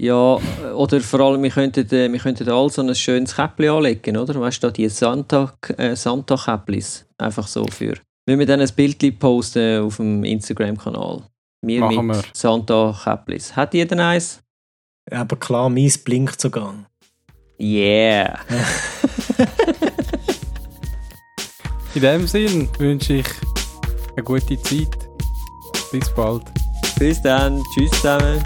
B: Ja, oder vor allem, wir könnten, äh, wir könnten alle so ein schönes Käppli anlegen, oder? Weißt du, da die Santa, äh, Santa Käpplis. Einfach so für. Wenn wir dann ein Bild posten auf dem Instagram-Kanal. Wir
A: Machen
B: mit
A: wir.
B: Santa Käpplis. Hat jeder eins?
C: Aber klar, meins blinkt sogar.
B: Yeah!
A: In dem Sinn wünsche ich eine gute Zeit. Bis bald.
B: Bis dann. Tschüss zusammen.